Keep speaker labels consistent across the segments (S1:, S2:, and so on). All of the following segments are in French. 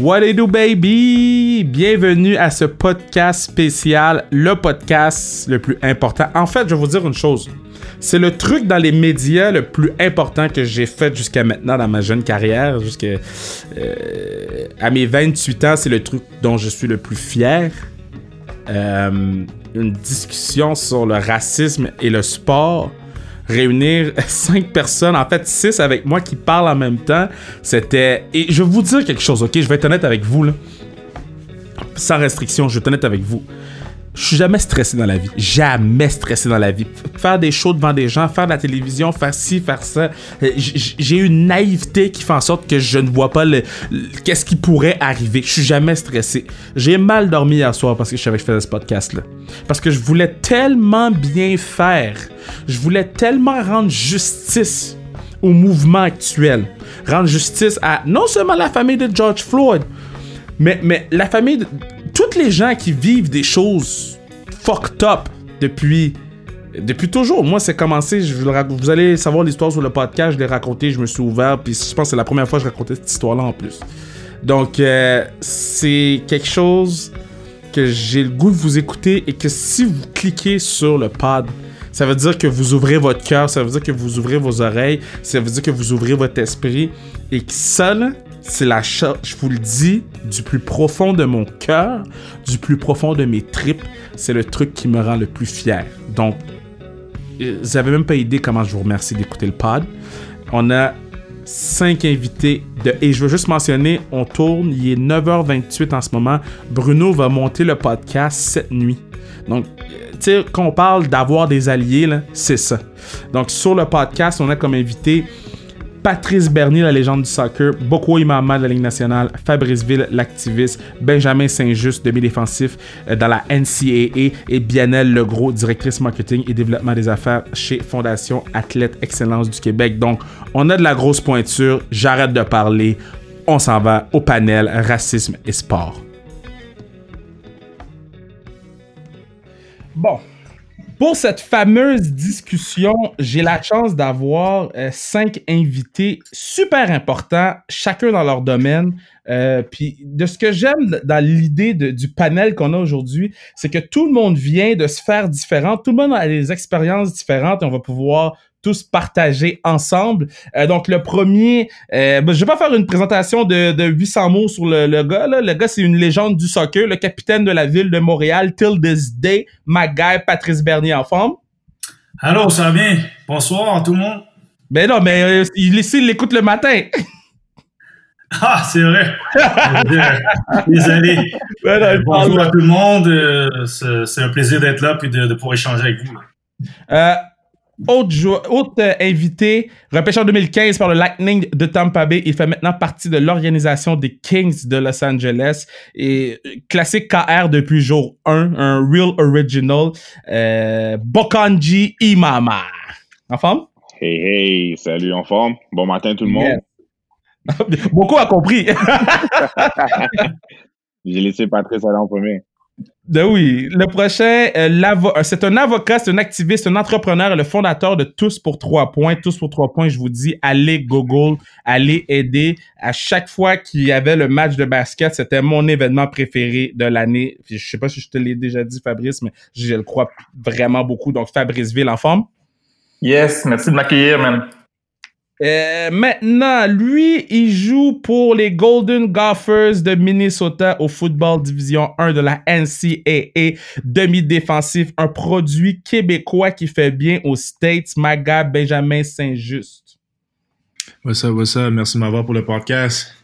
S1: What it do, baby? Bienvenue à ce podcast spécial, le podcast le plus important. En fait, je vais vous dire une chose. C'est le truc dans les médias le plus important que j'ai fait jusqu'à maintenant dans ma jeune carrière. Jusqu'à euh, à mes 28 ans, c'est le truc dont je suis le plus fier. Euh, une discussion sur le racisme et le sport réunir cinq personnes, en fait six avec moi qui parlent en même temps, c'était... Et je vais vous dire quelque chose, ok? Je vais être honnête avec vous, là. Sans restriction, je vais être honnête avec vous. Je suis jamais stressé dans la vie. Jamais stressé dans la vie. Faire des shows devant des gens, faire de la télévision, faire ci, faire ça. Euh, j'ai une naïveté qui fait en sorte que je ne vois pas le, qu'est-ce qui pourrait arriver. Je suis jamais stressé. J'ai mal dormi hier soir parce que je savais que je faisais ce podcast-là. Parce que je voulais tellement bien faire. Je voulais tellement rendre justice au mouvement actuel. Rendre justice à non seulement la famille de George Floyd, mais, mais la famille de toutes les gens qui vivent des choses fucked up depuis depuis toujours. Moi, c'est commencé, je, vous allez savoir l'histoire sur le podcast, je l'ai raconté, je me suis ouvert, puis je pense que c'est la première fois que je racontais cette histoire-là en plus. Donc, euh, c'est quelque chose que j'ai le goût de vous écouter et que si vous cliquez sur le pod, ça veut dire que vous ouvrez votre cœur, ça veut dire que vous ouvrez vos oreilles, ça veut dire que vous ouvrez votre esprit et que ça, c'est la chose, je vous le dis, du plus profond de mon cœur, du plus profond de mes tripes, c'est le truc qui me rend le plus fier. Donc, euh, vous n'avez même pas idée comment je vous remercie d'écouter le pod. On a cinq invités de, et je veux juste mentionner, on tourne, il est 9h28 en ce moment. Bruno va monter le podcast cette nuit. Donc, tu sais, quand on parle d'avoir des alliés, c'est ça. Donc, sur le podcast, on a comme invité Patrice Bernier, la légende du soccer, Boko Imama de la Ligue nationale, Fabrice Ville, l'activiste, Benjamin Saint-Just, demi-défensif euh, dans la NCAA et Bianel Legros, directrice marketing et développement des affaires chez Fondation Athlète Excellence du Québec. Donc, on a de la grosse pointure, j'arrête de parler, on s'en va au panel racisme et sport. Bon, pour cette fameuse discussion, j'ai la chance d'avoir euh, cinq invités super importants, chacun dans leur domaine. Euh, puis de ce que j'aime dans l'idée du panel qu'on a aujourd'hui, c'est que tout le monde vient de sphères différentes, tout le monde a des expériences différentes et on va pouvoir tous partager ensemble. Euh, donc, le premier, euh, ben, je vais pas faire une présentation de, de 800 mots sur le, le gars. Là. Le gars, c'est une légende du soccer, le capitaine de la ville de Montréal, till this day, guy, Patrice Bernier en forme.
S2: Allô, ça va bien? Bonsoir tout le monde.
S1: Ben non, mais euh, il, il l'écoute le matin.
S2: Ah, c'est vrai. Désolé. Ben bonjour à tout le monde. C'est un plaisir d'être là et de, de pouvoir échanger avec vous.
S1: Euh, autre, euh, invité, repêché en 2015 par le Lightning de Tampa Bay. Il fait maintenant partie de l'organisation des Kings de Los Angeles. Et euh, classique KR depuis jour 1, un real original. Euh, Bokanji Imama. En forme?
S3: Hey, hey, salut, en forme. Bon matin tout le monde.
S1: Beaucoup a compris.
S3: J'ai laissé Patrice aller en premier.
S1: Ben oui. Le prochain, euh, euh, c'est un avocat, c'est un activiste, un entrepreneur, le fondateur de Tous pour trois points. Tous pour trois points, je vous dis, allez Google, allez aider. À chaque fois qu'il y avait le match de basket, c'était mon événement préféré de l'année. Je sais pas si je te l'ai déjà dit, Fabrice, mais je le crois vraiment beaucoup. Donc, Fabrice Ville en forme.
S4: Yes, merci de m'accueillir, man.
S1: Euh, maintenant, lui, il joue pour les Golden Gophers de Minnesota au football division 1 de la NCAA, demi-défensif, un produit québécois qui fait bien aux States, Maga Benjamin Saint-Just.
S5: What's up, what's up? Merci de m'avoir pour le podcast.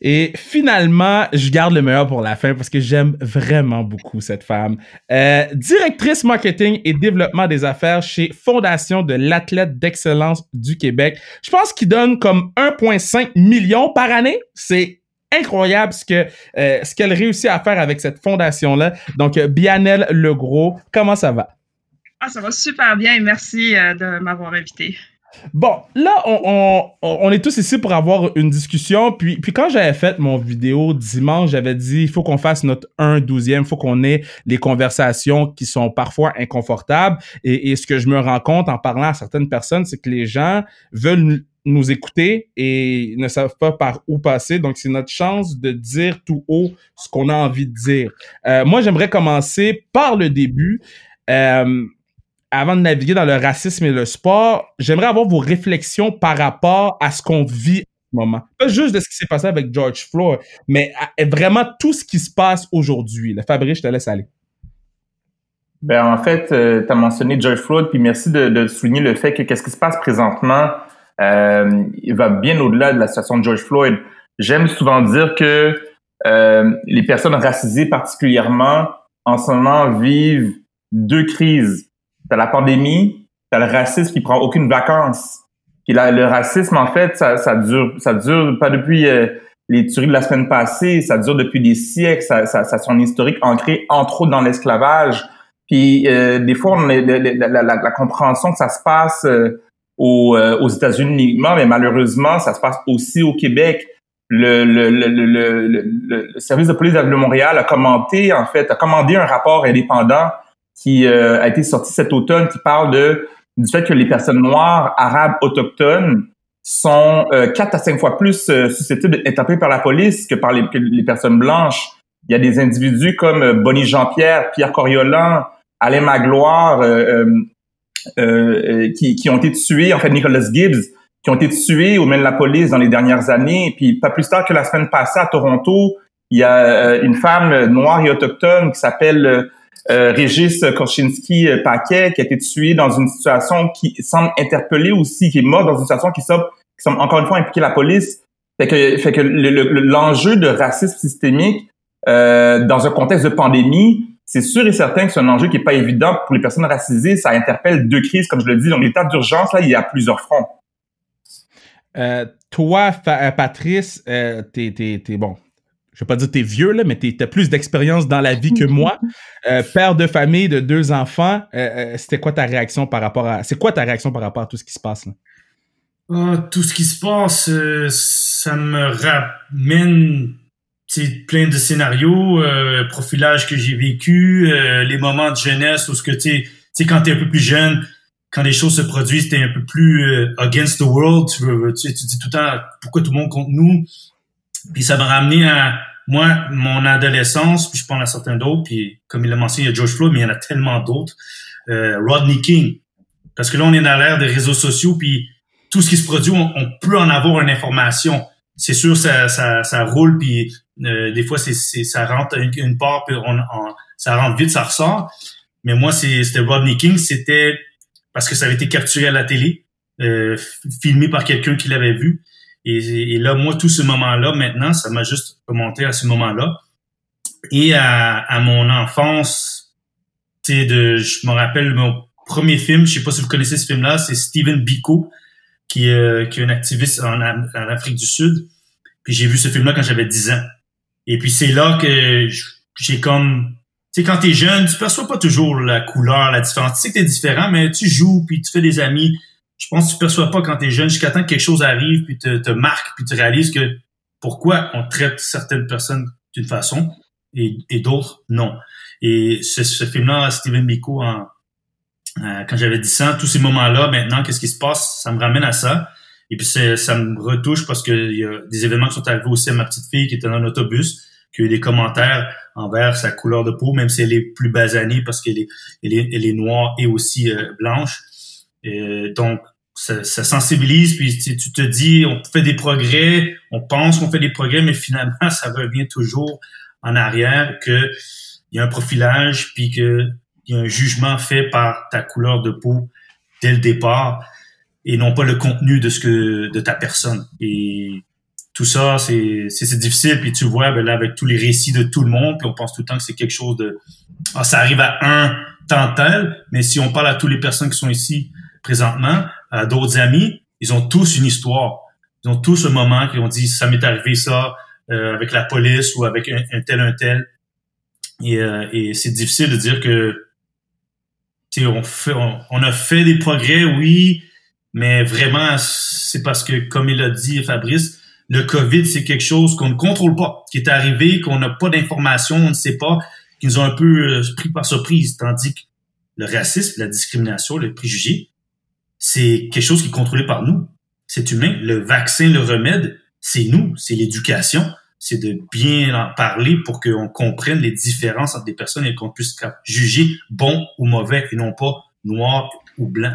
S1: Et finalement, je garde le meilleur pour la fin parce que j'aime vraiment beaucoup cette femme. Euh, directrice marketing et développement des affaires chez Fondation de l'athlète d'excellence du Québec. Je pense qu'il donne comme 1,5 million par année. C'est incroyable ce que euh, ce qu'elle réussit à faire avec cette fondation là. Donc euh, Bianel Legros, comment ça va?
S6: Ah, ça va super bien. Merci de m'avoir invité.
S1: Bon, là, on, est tous ici pour avoir une discussion. Puis, puis quand j'avais fait mon vidéo dimanche, j'avais dit il faut qu'on fasse notre 1 12e, il faut qu'on ait les conversations qui sont parfois inconfortables. Et, et ce que je me rends compte en parlant à certaines personnes, c'est que les gens veulent nous écouter et ne savent pas par où passer. Donc, c'est notre chance de dire tout haut ce qu'on a envie de dire. Euh, moi, j'aimerais commencer par le début. Euh, avant de naviguer dans le racisme et le sport, j'aimerais avoir vos réflexions par rapport à ce qu'on vit en ce moment. Pas juste de ce qui s'est passé avec George Floyd, mais vraiment tout ce qui se passe aujourd'hui. Fabrice, je te laisse aller.
S4: Ben, en fait, euh, tu as mentionné George Floyd, puis merci de, de souligner le fait que qu'est-ce qui se passe présentement, euh, il va bien au-delà de la situation de George Floyd. J'aime souvent dire que euh, les personnes racisées particulièrement, en ce moment, vivent deux crises. T'as la pandémie, t'as le racisme qui prend aucune vacance. Puis là, le racisme, en fait, ça, ça dure, ça dure pas depuis euh, les tueries de la semaine passée, ça dure depuis des siècles, ça, ça, ça son historique ancré entre autres dans l'esclavage. Puis euh, des fois, on est, la, la, la, compréhension que ça se passe euh, aux, euh, aux États-Unis uniquement, mais malheureusement, ça se passe aussi au Québec. Le, le, le, le, le service de police de Montréal a commenté, en fait, a commandé un rapport indépendant qui a été sorti cet automne qui parle de du fait que les personnes noires, arabes, autochtones sont quatre à cinq fois plus susceptibles d'être interpellées par la police que par les, les personnes blanches. Il y a des individus comme Bonnie Jean-Pierre, Pierre Coriolan, Alain Magloire, euh, euh, euh, qui, qui, ont été tués, en fait, Nicholas Gibbs, qui ont été tués aux mains de la police dans les dernières années. Puis pas plus tard que la semaine passée à Toronto, il y a une femme noire et autochtone qui s'appelle Régis Korchinski-Paquet, qui a été tuée dans une situation qui semble interpellée aussi, qui est morte dans une situation qui semble, qui semble encore une fois impliquer la police. Fait que, fait que l'enjeu de racisme systémique euh, dans un contexte de pandémie, c'est sûr et certain que c'est un enjeu qui est pas évident pour les personnes racisées. Ça interpelle deux crises, comme je le dis. Dans l'état d'urgence, là, il y a plusieurs fronts.
S1: Euh, toi, euh, Patrice, euh, t'es, bon, je vais pas dire t'es vieux, là, mais t'as plus d'expérience dans la vie que moi. Euh, père de famille de deux enfants, c'était quoi ta réaction par rapport à... C'est quoi ta réaction par rapport à tout ce qui se passe là?
S2: Ah, tout ce qui se passe, ça me ramène c'est plein de scénarios, euh, profilage que j'ai vécu, euh, les moments de jeunesse où ce que tu sais, quand t'es un peu plus jeune, quand les choses se produisent, t'es un peu plus euh, against the world. Tu, veux, tu, tu dis tout le temps pourquoi tout le monde contre nous? Puis ça m'a ramené à moi, mon adolescence, puis je pense à certains d'autres. Puis comme il l'a mentionné, il y a George Floyd, mais il y en a tellement d'autres. Euh, Rodney King. Parce que là, on est dans l'ère des réseaux sociaux, puis tout ce qui se produit, on, peut en avoir une information c'est sûr ça, ça, ça roule puis euh, des fois c'est, ça rentre une, part puis on, ça rentre vite ça ressort mais moi c'était Rodney King c'était parce que ça avait été capturé à la télé euh, filmé par quelqu'un qui l'avait vu et, là moi tout ce moment là maintenant ça m'a juste remonté à ce moment là et à, mon enfance je me rappelle mon premier film je sais pas si vous connaissez ce film là c'est Steven Biko qui, euh, est un activiste en, en Afrique du Sud. Puis j'ai vu ce film-là quand j'avais 10 ans. Et puis c'est là que j'ai comme... Tu sais, quand t'es jeune, tu perçois pas toujours la couleur, la différence. Tu sais que t'es différent, mais tu joues, puis tu fais des amis. Je pense que tu perçois pas quand t'es jeune jusqu'à temps que quelque chose arrive, puis te, te marque, puis tu réalises que pourquoi on traite certaines personnes d'une façon et, et d'autres non. Et ce, ce film-là, Steven Biko, en, euh, quand j'avais 10 ans, tous ces moments-là, maintenant, qu'est-ce qui se passe? Ça me ramène à ça. Et puis ça me retouche parce qu'il y a des événements qui sont arrivés aussi à ma petite fille qui était dans l'autobus, qui a eu des commentaires envers sa couleur de peau, même si elle est plus basanée parce qu'elle est, elle est, elle est noire et aussi euh, blanche. Et donc, ça, sensibilise, puis tu, te dis, on fait des progrès, on pense qu'on fait des progrès, mais finalement, ça revient toujours en arrière que il y a un profilage, puis que il y a un jugement fait par ta couleur de peau dès le départ et non pas le contenu de ce que de ta personne. Et tout ça, c'est c'est difficile. Puis tu vois, ben là, avec tous les récits de tout le monde, puis on pense tout le temps que c'est quelque chose de ah, ça arrive à un tant tel, mais si on parle à toutes les personnes qui sont ici présentement, à d'autres amis, ils ont tous une histoire. Ils ont tous un moment qui ont dit ça m'est arrivé ça euh, avec la police ou avec un, tel un tel. Et, euh, et c'est difficile de dire que on, fait, on, a fait des progrès, oui, mais vraiment, c'est parce que, comme il a dit Fabrice, le COVID, c'est quelque chose qu'on ne contrôle pas, qui est arrivé, qu'on n'a pas d'informations, on ne sait pas, qui nous ont un peu euh, pris par surprise. Tandis que le racisme, la discrimination, le préjugé, c'est quelque chose qui est contrôlé par nous. c'est humain. Le vaccin, le remède, c'est nous, c'est l'éducation, c'est de bien en parler pour qu'on comprenne les différences entre des personnes et qu'on puisse juger bon ou mauvais et non pas noir ou blanc.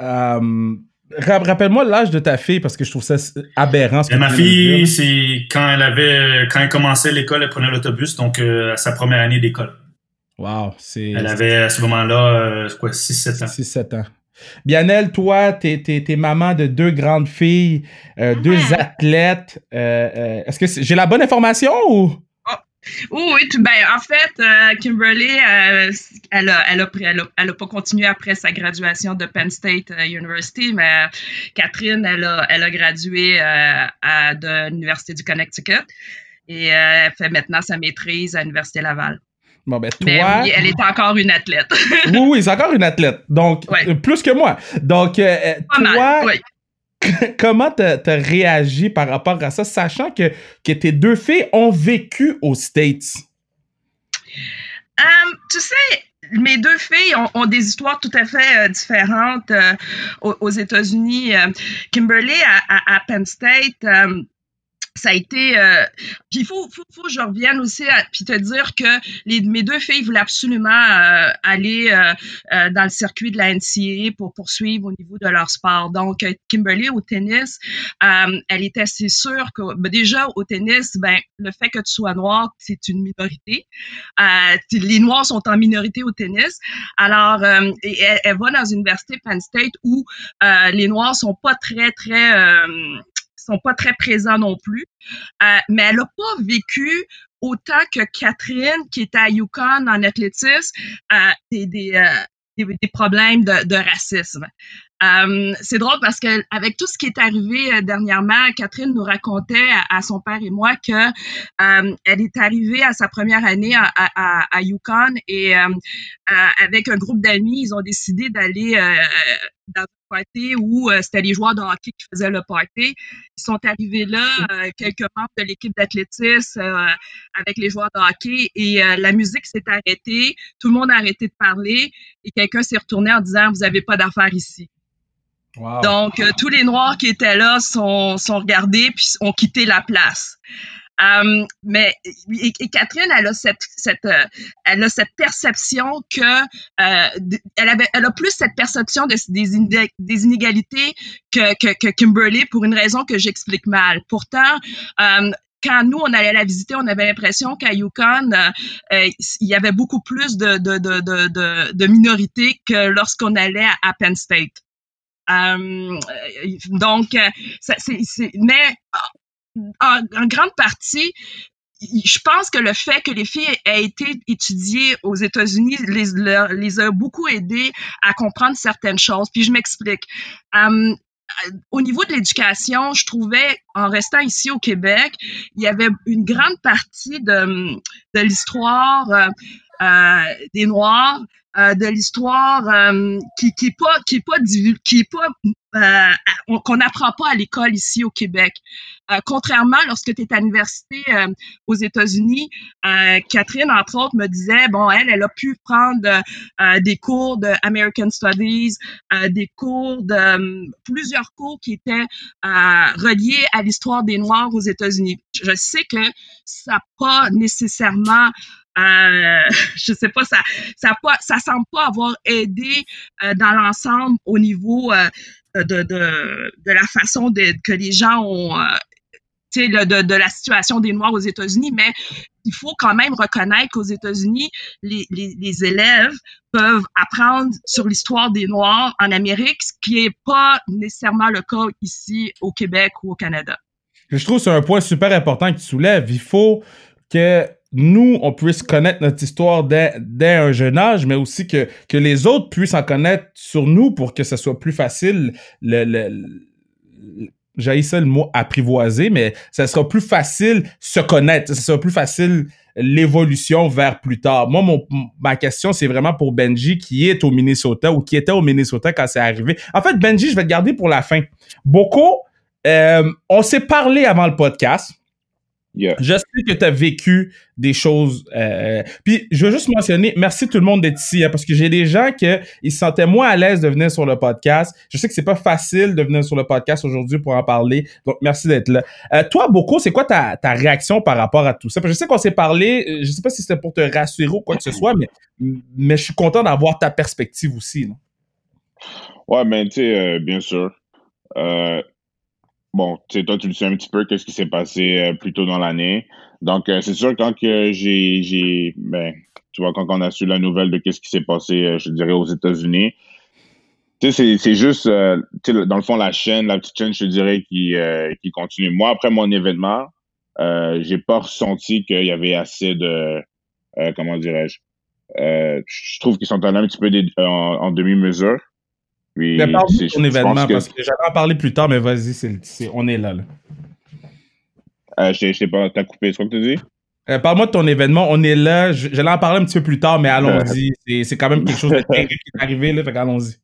S1: Euh, rappelle-moi l'âge de ta fille parce que je trouve ça aberrant.
S2: ma fille, c'est quand elle avait, quand elle commençait l'école, elle prenait l'autobus, donc euh, à sa première année d'école.
S1: Wow, c'est.
S2: Elle avait à ce moment-là, euh, quoi, 6-7 ans.
S1: 6-7 ans. Bianel, toi, t'es, es, maman de deux grandes filles, euh, deux mm-hmm. athlètes. est-ce que j'ai la bonne information ou?
S6: Oh, oui, ben, en fait, euh, Kimberly, euh, elle, a, elle, a, elle, a, pas continué après sa graduation de Penn State euh, University, mais Catherine, elle a, elle a gradué à, de l'Université du Connecticut et elle fait maintenant sa maîtrise à l'Université Laval.
S1: Bon, ben, toi...
S6: Mais oui, elle est encore une athlète.
S1: oui, oui, c'est encore une athlète. Donc, plus que moi. Donc, toi, oui. comment t'as as réagi par rapport à ça, sachant que, que tes deux filles ont vécu aux States?
S6: Um, tu sais, mes deux filles ont, des histoires tout à fait euh, différentes euh, aux, États-Unis. Euh, Kimberly à, Penn State ça a été euh, puis il faut, faut, faut, que je revienne aussi à, puis te dire que les, mes deux filles voulaient absolument euh, aller euh, euh, dans le circuit de la NCAA pour poursuivre au niveau de leur sport. Donc Kimberly au tennis elle était assez sûre que ben, déjà au tennis ben le fait que tu sois noir c'est une minorité. Les noirs sont en minorité au tennis. Alors elle, elle, va dans une université Penn State où les noirs sont pas très très sont pas très présents non plus. Euh, mais elle n'a pas vécu autant que Catherine, qui était à Yukon en athlétisme, euh, des, des, euh, des, problèmes de, racisme. Euh, c'est drôle parce que avec tout ce qui est arrivé euh, dernièrement, Catherine nous racontait à, son père et moi que euh, elle est arrivée à sa première année à, à, à Yukon et avec un groupe d'amis, ils ont décidé d'aller dans un party où c'était les joueurs de hockey qui faisaient le party. Ils sont arrivés là, quelques membres de l'équipe d'athlétisme avec les joueurs de hockey et la musique s'est arrêtée, tout le monde a arrêté de parler et quelqu'un s'est retourné en disant vous avez pas d'affaires ici. Donc, euh, tous les Noirs qui étaient là sont, sont regardés puis ont quitté la place. Um, mais et, Catherine, elle a cette, cette euh, elle a cette perception que euh, elle avait, elle a plus cette perception de, des, inégalités que, que, que, Kimberly pour une raison que j'explique mal. Pourtant, um, quand nous, on allait la visiter, on avait l'impression qu'à Yukon, euh, il y avait beaucoup plus de, de, de, de, de minorités que lorsqu'on allait à Penn State. Euh, donc, euh, c'est, mais en, grande partie, je pense que le fait que les filles aient été étudiées aux États-Unis les, a beaucoup aidées à comprendre certaines choses. Puis je m'explique. Euh, au niveau de l'éducation, je trouvais, en restant ici au Québec, il y avait une grande partie de, l'histoire euh, des Noirs euh, de l'histoire euh, qui qui est pas qui est pas euh, qu'on n'apprend pas à l'école ici au Québec. Euh, contrairement lorsque tu es à l'université aux États-Unis, Catherine entre autres me disait bon elle elle a pu prendre des cours de American Studies, des cours de plusieurs cours qui étaient reliés à l'histoire des Noirs aux États-Unis. Je sais que ça n'a pas nécessairement euh, je sais pas, ça, ça, semble pas avoir aidé euh, dans l'ensemble au niveau euh, de, la façon que les gens ont, euh, de, de la situation des Noirs aux États-Unis, mais il faut quand même reconnaître qu'aux États-Unis, les, élèves peuvent apprendre sur l'histoire des Noirs en Amérique, ce qui est pas nécessairement le cas ici au Québec ou au Canada.
S1: Je trouve que c'est un point super important que tu. Il faut que nous, on puisse connaître notre histoire dès, un jeune âge, mais aussi que, que les autres puissent en connaître sur nous pour que ce soit plus facile. Le, le, j'ai ça le mot apprivoiser, mais ça sera plus facile se connaître, ça sera plus facile l'évolution vers plus tard. Moi, mon, ma question, c'est vraiment pour Benji qui est au Minnesota ou qui était au Minnesota quand c'est arrivé. En fait, Benji, je vais te garder pour la fin. Beaucoup, euh, on s'est parlé avant le podcast
S3: Yeah.
S1: Je sais que tu as vécu des choses. euh, puis je veux juste mentionner, merci tout le monde d'être ici, hein, parce que j'ai des gens qui ils se sentaient moins à l'aise de venir sur le podcast. Je sais que c'est pas facile de venir sur le podcast aujourd'hui pour en parler. Donc merci d'être là. Euh, toi, Boko, c'est quoi ta, ta réaction par rapport à tout ça? Parce que je sais qu'on s'est parlé, euh, je sais pas si c'était pour te rassurer ou quoi que ce soit, mais, mais je suis content d'avoir ta perspective aussi. là.
S3: Ouais, mais tu sais, euh, bien sûr. Bon, tu toi, tu le sais un petit peu, qu'est-ce qui s'est passé euh, plus tôt dans l'année. Donc, euh, c'est sûr, quand que j'ai, j'ai, ben, tu vois, quand on a su la nouvelle de qu'est-ce qui s'est passé, euh, je dirais, aux États-Unis, tu sais, c'est, c'est juste, euh, tu sais, dans le fond, la chaîne, la petite chaîne, je dirais, qui, euh, qui continue. Moi, après mon événement, euh, j'ai pas ressenti qu'il y avait assez de, comment dirais-je, je trouve qu'ils sont allés un petit peu des- en, en demi-mesure. Puis,
S1: Mais
S3: c'est-
S1: de ton événement,
S3: que-
S1: parce que j'allais en parler plus tard, mais vas-y, c'est, on est là. là.
S3: Euh, je je t'ai pas, t'as coupé, quoi que tu dis?
S1: Euh, Parle-moi de ton événement. On est là. Je- J'allais en parler un petit peu plus tard, mais allons-y. C'est- C'est quand même quelque chose de dingue qui est arrivé, là. Fait qu'allons-y.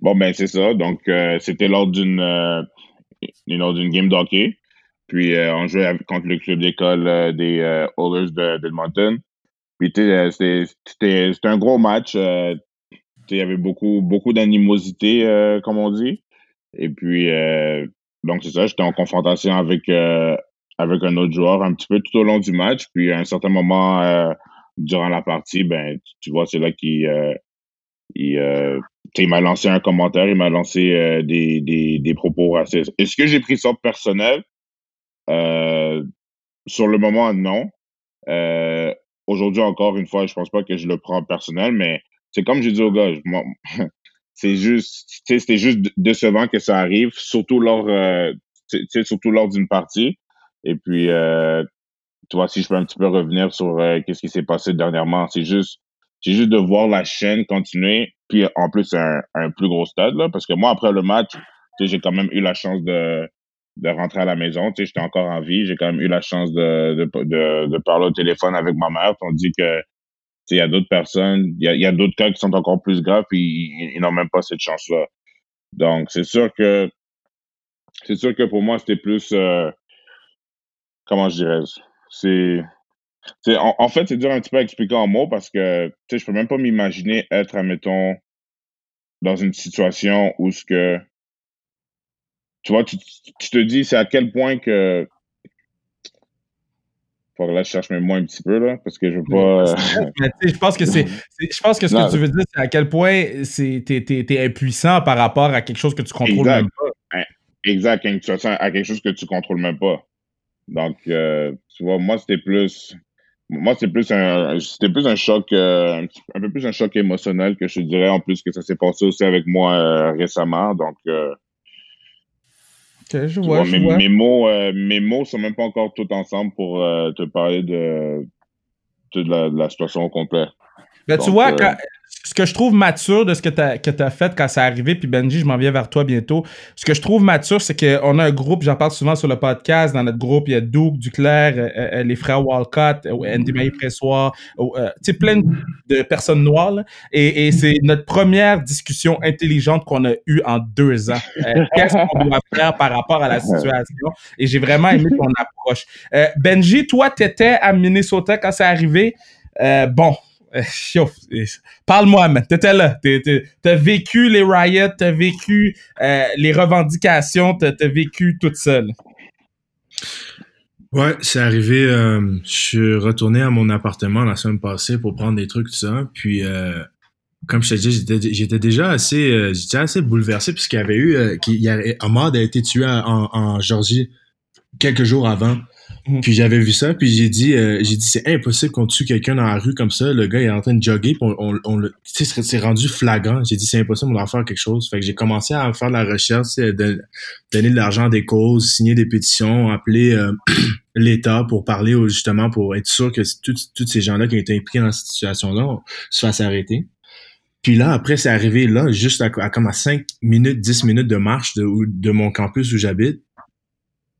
S3: Bon, ben, c'est ça. Donc, euh, c'était lors d'une, euh, d'une game d'hockey. Puis, euh, on jouait contre le club d'école euh, des euh, Oilers de- d'Edmonton. Puis, tu sais, euh, c'était c'était- c'était un gros match. Il y avait beaucoup, beaucoup d'animosité, euh, comme on dit. Et puis, euh, donc, c'est ça. J'étais en confrontation avec, euh, avec un autre joueur un petit peu tout au long du match. Puis, à un certain moment, durant la partie, ben, tu- vois, c'est là qu'il il, il m'a lancé un commentaire, il m'a lancé des, des, des propos racistes. Est-ce que j'ai pris ça personnel? Sur le moment, non. Aujourd'hui, encore une fois, je pense pas que je le prends personnel, mais c'est comme j'ai dit au gars, c'est juste, c'était juste décevant que ça arrive, surtout lors, euh, surtout lors d'une partie. Et puis, euh, tu vois, si je peux un petit peu revenir sur euh, qu'est-ce qui s'est passé dernièrement, c'est juste, c'est juste de voir la chaîne continuer, puis en plus un, un plus gros stade là, parce que moi après le match, j'ai quand même eu la chance de de rentrer à la maison, tu sais, j'étais encore en vie, j'ai quand même eu la chance de de, de, parler au téléphone avec ma mère, tandis que tu sais, il y a d'autres personnes, il y a, d'autres cas qui sont encore plus graves, puis ils, n'ont même pas cette chance-là. Donc, c'est sûr que c'est sûr que pour moi, c'était plus euh, comment je dirais c'est en, fait c'est dur un petit peu à expliquer en mots parce que je peux même pas m'imaginer être admettons dans une situation où ce que tu vois tu te dis c'est à quel point que faut que là je cherche mes mots un petit peu là parce que je veux pas
S1: je pense que c'est, je pense que ce
S3: Non.
S1: que tu veux dire, c'est à quel point t'es, t'es- t'es impuissant par rapport à quelque chose que tu contrôles
S3: Exact.
S1: même pas.
S3: exact une situation à quelque chose que tu contrôles même pas donc euh, tu vois moi c'était plus moi c'était plus un c'était plus un choc euh, un, petit- un peu plus un choc émotionnel que je dirais en plus que ça s'est passé aussi avec moi euh, récemment donc euh,
S1: Ok, je
S3: Tu
S1: vois,
S3: vois,
S1: je
S3: mes,
S1: vois.
S3: mes mots, euh, mes mots sont même pas encore tous ensemble pour euh, te parler de, de, la, de la situation au complet.
S1: Ben, tu vois,
S3: euh,
S1: quand- ce que je trouve mature de ce que tu as, fait quand c'est arrivé, puis Benji, je m'en viens vers toi bientôt. Ce que je trouve mature, c'est qu'on a un groupe, j'en parle souvent sur le podcast. Dans notre groupe, il y a Doug, Duclair, euh, euh, les frères Walcott, euh, Andy Maï Pressoir, euh, tu sais, plein de personnes noires. là. Et, et c'est notre première discussion intelligente qu'on a eue en deux ans. Euh, Qu'est-ce qu'on doit faire par rapport à la situation? Et j'ai vraiment aimé ton approche. Euh, Benji, toi, tu étais à Minnesota quand c'est arrivé? Euh, bon, euh. Euh, Parle-moi, man. T'étais là. T'as vécu les riots, t'as vécu euh, les revendications, t'as t'as vécu tout seul.
S5: Ouais, c'est arrivé. euh, je suis retourné à mon appartement la semaine passée pour prendre des trucs, tout ça. Puis, euh, comme je te dis, j'étais, déjà assez, assez bouleversé puisqu'il y avait eu, Ahmad a été tué en, en Georgie quelques jours avant.
S1: Mhm.
S5: Puis j'avais vu ça, puis j'ai dit, euh, j'ai dit, c'est impossible qu'on tue quelqu'un dans la rue comme ça. Le gars il est en train de jogger, puis on, on, on le, c'est- rendu flagrant. J'ai dit, c'est impossible, on doit faire quelque chose. Fait que j'ai commencé à faire de la recherche, sais, de, donner de l'argent à des causes, signer des pétitions, appeler euh, l'État pour parler justement pour être sûr que tous ces gens-là qui ont été impliqués dans cette situation-là se fassent arrêter. Puis là, après, c'est arrivé là, juste à, à comme à 5 minutes, 10 minutes de marche de, de mon campus où j'habite.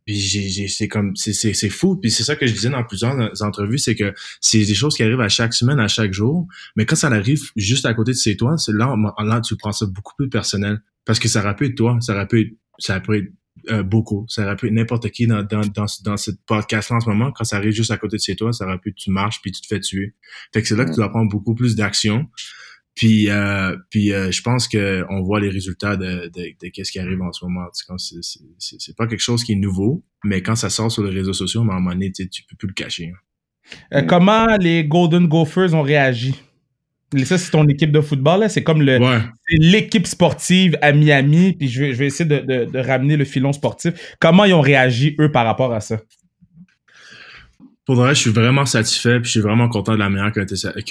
S5: Puis j'ai, j'ai- c'est comme, c'est, c'est, c'est fou. Puis c'est ça que je disais dans plusieurs entrevues, c'est que c'est des choses qui arrivent à chaque semaine, à chaque jour. Mais quand ça arrive juste à côté de chez toi, c'est là, là, tu prends ça beaucoup plus personnel. Parce que ça aurait pu être toi, ça aurait pu être, ça pu être euh, beaucoup. Ça aurait pu être n'importe qui dans, dans, dans, dans ce podcast-là en ce moment. Quand ça arrive juste à côté de chez toi, ça aurait pu tu marches puis tu te fais tuer. Fait que c'est là que tu dois prendre beaucoup plus d'action. Puis, euh, puis euh, je pense que on voit les résultats de, de, de qu'est-ce qui arrive en ce moment. C'est, c'est, c'est, c'est pas quelque chose qui est nouveau, mais quand ça sort sur les réseaux sociaux, à un moment donné, tu, peux plus le cacher. hein.
S1: Euh, comment les Golden Gophers ont réagi? Ça, c'est ton équipe de football, là. C'est comme le,
S5: Ouais.
S1: c'est l'équipe sportive à Miami, puis je vais, je vais essayer de, de- de ramener le filon sportif. Comment ils ont réagi, eux, par rapport à ça?
S5: Pour le reste, je suis vraiment satisfait, puis je suis vraiment content de la manière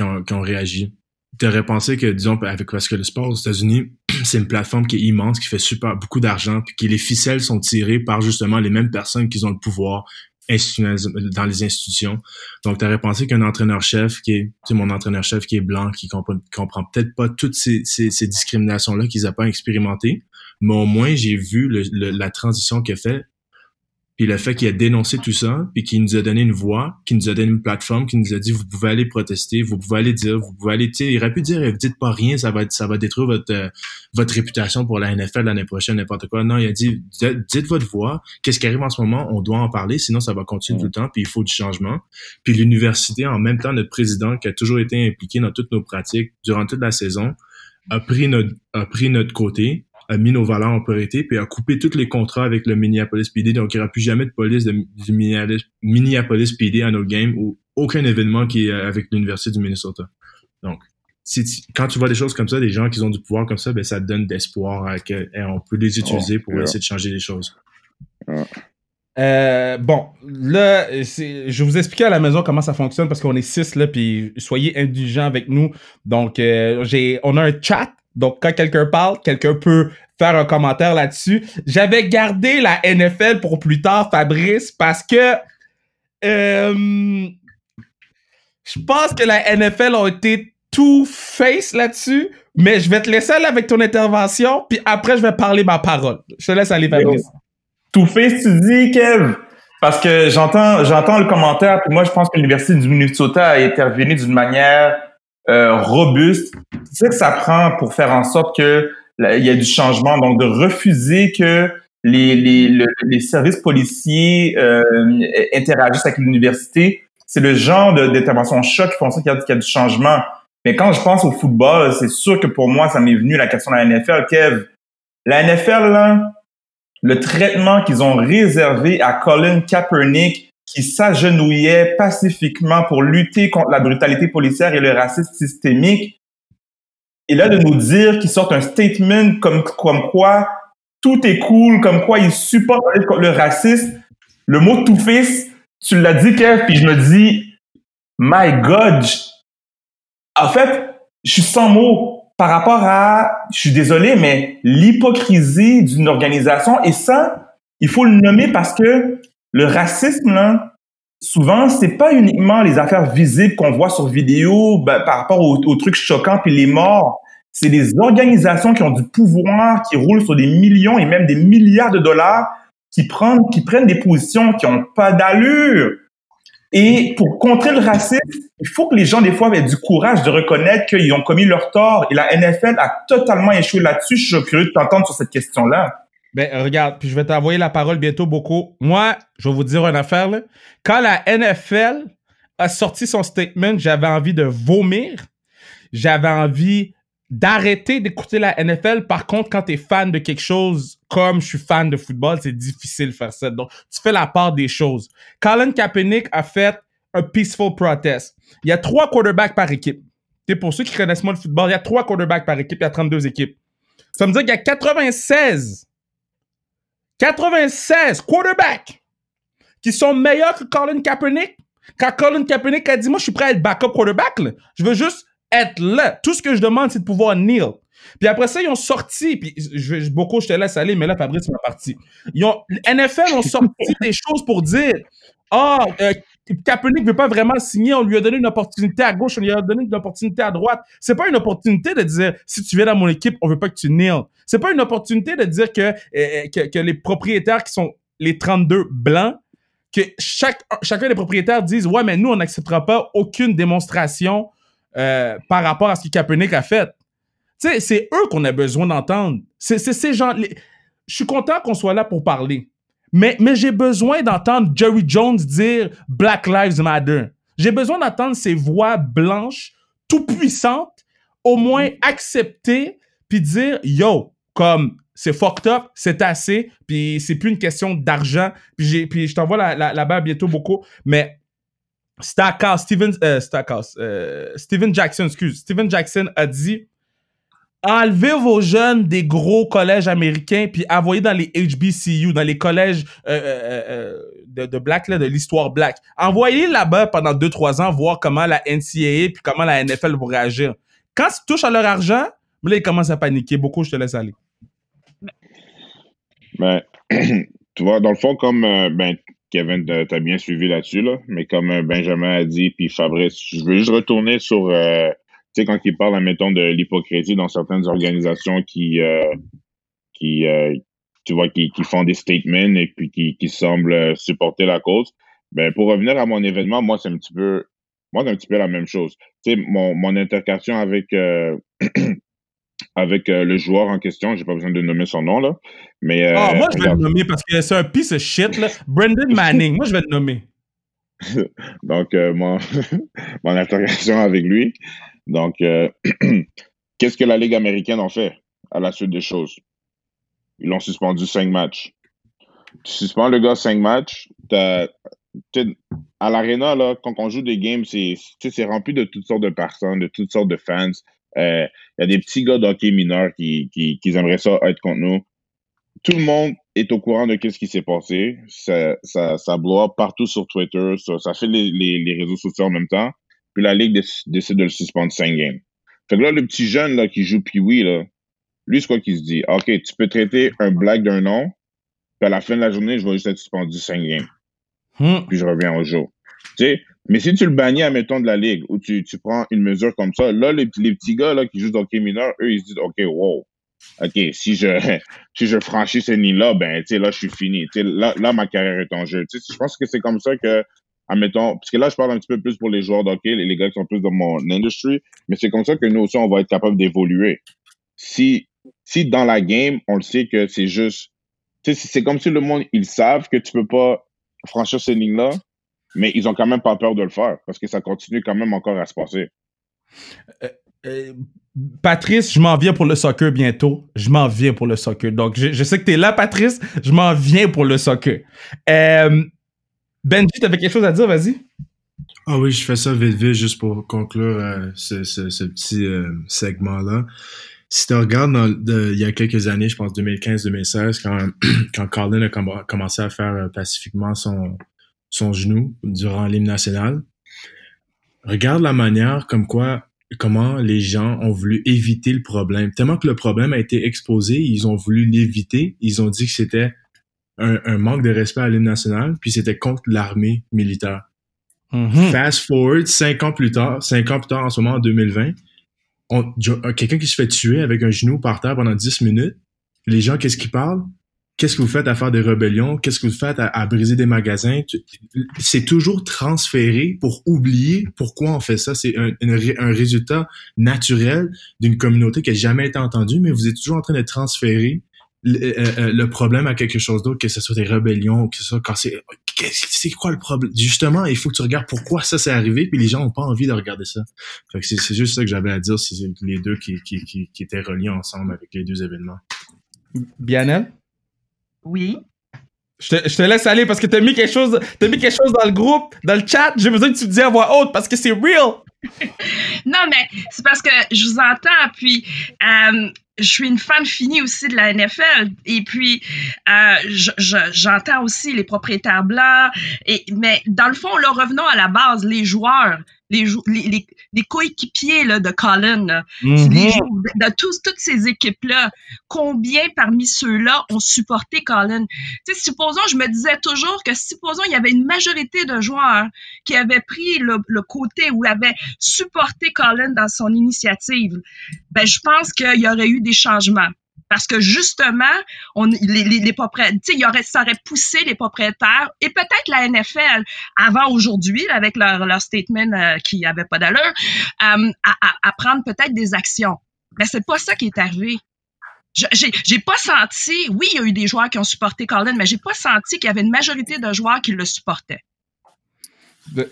S5: ont, qu'ils ont réagi. T'aurais pensé que, disons, avec, parce que le sport aux États-Unis, c'est une plateforme qui est immense, qui fait super beaucoup d'argent, puis que les ficelles sont tirées par justement les mêmes personnes qui ont le pouvoir dans les institutions. Donc, t'aurais pensé qu'un entraîneur-chef qui est, tu sais, mon entraîneur-chef qui est blanc, qui comprend, comprend peut-être pas toutes ces, discriminations-là qu'ils n'ont pas expérimentées, mais au moins, j'ai vu la transition qu'il a fait puis le fait qu'il a dénoncé tout ça, puis qu'il nous a donné une voix, qu'il nous a donné une plateforme, qu'il nous a dit vous pouvez aller protester, vous pouvez aller dire, vous pouvez aller, tu sais, il aurait pu dire dites pas rien, ça va être, ça va détruire votre euh, votre réputation pour la NFL l'année prochaine, n'importe quoi. Non, il a dit dites dites votre voix, qu'est-ce qui arrive en ce moment, on doit en parler, sinon ça va continuer tout le temps, puis il faut du changement. Puis l'université, en même temps, notre président qui a toujours été impliqué dans toutes nos pratiques durant toute la saison, a pris notre a pris notre côté, a mis nos valeurs en priorité, puis a coupé tous les contrats avec le Minneapolis PD. Donc, il n'y aura plus jamais de police de, du Minneapolis, Minneapolis PD à nos games ou aucun événement qui est euh, avec l'Université du Minnesota. Donc, si tu- quand tu vois des choses comme ça, des gens qui ont du pouvoir comme ça, ben, ça te donne d'espoir que on peut les utiliser
S3: Oh,
S5: pour
S3: yeah.
S5: essayer de changer les choses.
S1: Euh, bon, là, je vous expliquer à la maison comment ça fonctionne parce qu'on est six là, puis soyez indulgents avec nous. Donc, euh, j'ai, on a un chat. Donc, quand quelqu'un parle, quelqu'un peut faire un commentaire là-dessus. J'avais gardé la NFL pour plus tard, Fabrice, parce que euh, je pense que la NFL a été tout face là-dessus. Mais je vais te laisser aller avec ton intervention, puis après, je vais parler ma parole. Je te laisse aller, Fabrice.
S4: Tout fait, tu dis, Kev? Parce que j'entends, j'entends le commentaire, puis moi, je pense que l'Université du Minnesota a intervenu d'une manière euh, robuste. Tu sais que ça prend pour faire en sorte que il y a du changement, donc de refuser que les, les, le- les services policiers euh, interagissent avec l'université, c'est le genre d'intervention choc qui font ça qu'il y, y a du changement. Mais quand je pense au football, c'est sûr que pour moi, ça m'est venu la question de la NFL. Kev, la NFL, là, le traitement qu'ils ont réservé à Colin Kaepernick, qui s'agenouillait pacifiquement pour lutter contre la brutalité policière et le racisme systémique, et là de nous dire qu'ils sortent un statement comme, comme quoi tout est cool, comme quoi ils supportent le, racisme, le mot tout fils, tu l'as dit, Kev, puis je me dis, my God, en fait, je suis sans mots par rapport à, je suis désolé, mais l'hypocrisie d'une organisation, et ça, il faut le nommer parce que le racisme, là, souvent, c'est pas uniquement les affaires visibles qu'on voit sur vidéo ben, par rapport aux, trucs choquants puis les morts. C'est des organisations qui ont du pouvoir, qui roulent sur des millions et même des milliards de dollars, qui prennent, qui prennent des positions qui ont pas d'allure. Et pour contrer le racisme, il faut que les gens, des fois, aient du courage de reconnaître qu'ils ont commis leur tort. Et la NFL a totalement échoué là-dessus. Je suis curieux de t'entendre sur cette question-là.
S1: Ben, regarde, puis je vais t'envoyer la parole bientôt, beaucoup. Moi, je vais vous dire une affaire, là. Quand la NFL a sorti son statement, j'avais envie de vomir. J'avais envie d'arrêter d'écouter la NFL. Par contre, quand tu es fan de quelque chose comme je suis fan de football, c'est difficile de faire ça. Donc, tu fais la part des choses. Colin Kaepernick a fait un peaceful protest. Il y a trois quarterbacks par équipe. Et pour ceux qui connaissent moins le football, il y a trois quarterbacks par équipe, il y a 32 équipes. Ça veut dire qu'il y a 96 96 quarterbacks qui sont meilleurs que Colin Kaepernick. Quand Colin Kaepernick a dit, moi, je suis prêt à être backup quarterback, là. je veux juste être là. Tout ce que je demande, c'est de pouvoir kneel. Puis après ça, ils ont sorti, puis je, beaucoup, je te laisse aller, mais là, Fabrice m'a parti. Ils ont, NFL ont sorti des choses pour dire, ah, euh, Kaepernick ne veut pas vraiment signer, on lui a donné une opportunité à gauche, on lui a donné une opportunité à droite. C'est pas une opportunité de dire, si tu viens dans mon équipe, on veut pas que tu kneel. C'est pas une opportunité de dire que, euh, que, que les propriétaires qui sont les 32 blancs, que chaque, chacun des propriétaires disent, ouais, mais nous, on n'acceptera pas aucune démonstration euh, par rapport à ce que Kaepernick a fait. Tu sais, c'est eux qu'on a besoin d'entendre. C'est c'est ces gens. les- je suis content qu'on soit là pour parler. Mais, j'ai besoin d'entendre Jerry Jones dire Black Lives Matter. J'ai besoin d'entendre ces voix blanches, tout puissantes, au moins accepter, puis dire Yo, comme c'est fucked up, c'est assez, puis c'est plus une question d'argent. Puis, je t'envoie la, la, là-bas bientôt beaucoup, mais Stackhouse, Steven, euh, euh, Steven Jackson, excuse, Steven Jackson a dit enlevez vos jeunes des gros collèges américains puis envoyez dans les HBCU, dans les collèges euh, euh, euh, de, de black de l'histoire black. Envoyez là-bas pendant 2-3 ans voir comment la NCAA puis comment la NFL vont réagir. Quand ils touchent à leur argent, là ils commencent à paniquer. Beaucoup, je te laisse aller.
S3: Ben, tu vois, dans le fond, comme ben, Kevin, t'as bien suivi là-dessus, là, mais comme Benjamin a dit, puis Fabrice, je veux juste retourner sur, sais, quand il parle, admettons, de l'hypocrisie dans certaines organisations qui, euh, qui euh, tu vois, qui, qui font des statements et puis qui, qui semblent euh, supporter la cause. Ben, pour revenir à mon événement, moi, c'est un petit peu, moi, c'est un petit peu la même chose. Tu sais, mon, mon intercation avec, euh, avec euh, le joueur en question, j'ai pas besoin de nommer son nom, là, mais... euh,
S1: Ah, moi, je vais le nommer parce que c'est un piece of shit, là. Brendan Manning, moi, je vais le nommer.
S3: Donc, euh, mon, mon interrogation avec lui. Donc, euh, qu'est-ce que la Ligue américaine en fait à la suite des choses? Ils l'ont suspendu cinq matchs. Tu suspends le gars cinq matchs, t'as- à l'arena, là, quand on joue des games, c'est c'est rempli de toutes sortes de personnes, de toutes sortes de fans. Euh, Il y a des petits gars d'hockey mineurs qui, qui, qui aimeraient ça être contre nous. Tout le monde est au courant de ce qui s'est passé. Ça, ça, ça partout sur Twitter. Ça, ça fait les, les, les réseaux sociaux en même temps. Puis la Ligue déc- décide de le suspendre 5 games. Fait que là, le petit jeune là, qui joue Pee-Wee, là, lui, c'est quoi qu'il se dit? OK, tu peux traiter un blague d'un nom, puis à la fin de la journée, je vais juste être suspendu 5 games
S1: Hmm.
S3: puis je reviens au jour. Tu sais, mais si tu le bannis, admettons, de la ligue, ou tu, tu prends une mesure comme ça, là, les, les petits gars là, qui jouent dans hockey mineur, eux, ils se disent, OK, wow, OK, si je, si je franchis cette ligne-là, ben, tu sais, là, je suis fini. Tu sais, là, là, ma carrière est en jeu. Tu sais, je pense que c'est comme ça que, admettons, parce que là, je parle un petit peu plus pour les joueurs d'hockey, les, les gars qui sont plus dans mon industry, mais c'est comme ça que nous aussi, on va être capable d'évoluer. Si, si dans la game, on le sait que c'est juste, c'est comme si le monde, ils savent que tu peux pas franchir ces lignes-là, mais ils ont quand même pas peur de le faire parce que ça continue quand même encore à se passer.
S1: Euh, Patrice, je m'en viens pour le soccer bientôt. Je m'en viens pour le soccer. Donc, je, je sais que tu es là, Patrice. Je m'en viens pour le soccer. Euh, Benji, tu avais quelque chose à dire? Vas-y.
S5: Ah oui, je fais ça vite vite juste pour conclure euh, ce, petit euh, segment-là. Si tu regardes il y a quelques années, je pense 2015-2016, quand, quand a comm- commencé à faire euh, pacifiquement son, son genou durant l'hymne national, regarde la manière comme quoi comment les gens ont voulu éviter le problème. Tellement que le problème a été exposé, ils ont voulu l'éviter. Ils ont dit que c'était un, un manque de respect à l'hymne national, puis c'était contre l'armée militaire.
S1: Mhm.
S5: Fast forward, cinq ans plus tard, cinq ans plus tard, en ce moment, en 2020, on- jo- euh, quelqu'un qui se fait tuer avec un genou par terre pendant 10 minutes. Les gens, qu'est-ce qu'ils parlent? Qu'est-ce que vous faites à faire des rébellions? Qu'est-ce que vous faites à, à briser des magasins? C'est toujours transféré pour oublier pourquoi on fait ça. C'est un, un résultat naturel d'une communauté qui a jamais été entendue, mais vous êtes toujours en train de transférer le, euh, euh, le problème à quelque chose d'autre, que ce soit des rébellions, ou que ce soit quand c'est c'est quoi le problème? Justement, il faut que tu regardes pourquoi ça s'est arrivé, puis les gens ont pas envie de regarder ça. Fait que c'est c'est juste ça que j'avais à dire, c'est les deux qui, qui, qui, qui étaient reliés ensemble avec les deux événements.
S1: Bianel?
S6: Oui.
S1: Je te, je te laisse aller parce que t'as mis quelque chose, t'as mis quelque chose dans le groupe, dans le chat. J'ai besoin que tu le dises à voix haute parce que c'est real.
S6: Non, mais c'est parce que je vous entends, puis euh, je suis une fan finie aussi de la NFL, et puis euh, je- je- j'entends aussi les propriétaires blancs, et, mais dans le fond, là, revenons à la base, les joueurs, les, les, les, les coéquipiers là, de Colin, là,
S1: Mhm.
S6: les de, tous, toutes ces équipes-là, combien parmi ceux-là ont supporté Colin? Tu sais, supposons, je me disais toujours que supposons il y avait une majorité de joueurs qui avaient pris le, le côté ou avaient supporté Colin dans son initiative, ben je pense qu'il y aurait eu des changements. Parce que justement, on, les, les, les propriétaires, il aurait, ça aurait poussé les propriétaires et peut-être la NFL avant aujourd'hui, avec leur, leur statement euh, qui avait pas d'allure, euh, à, à, à prendre peut-être des actions. Mais c'est pas ça qui est arrivé. J'ai pas senti, oui, il y a eu des joueurs qui ont supporté Colin, mais j'ai pas senti qu'il y avait une majorité de joueurs qui le supportaient.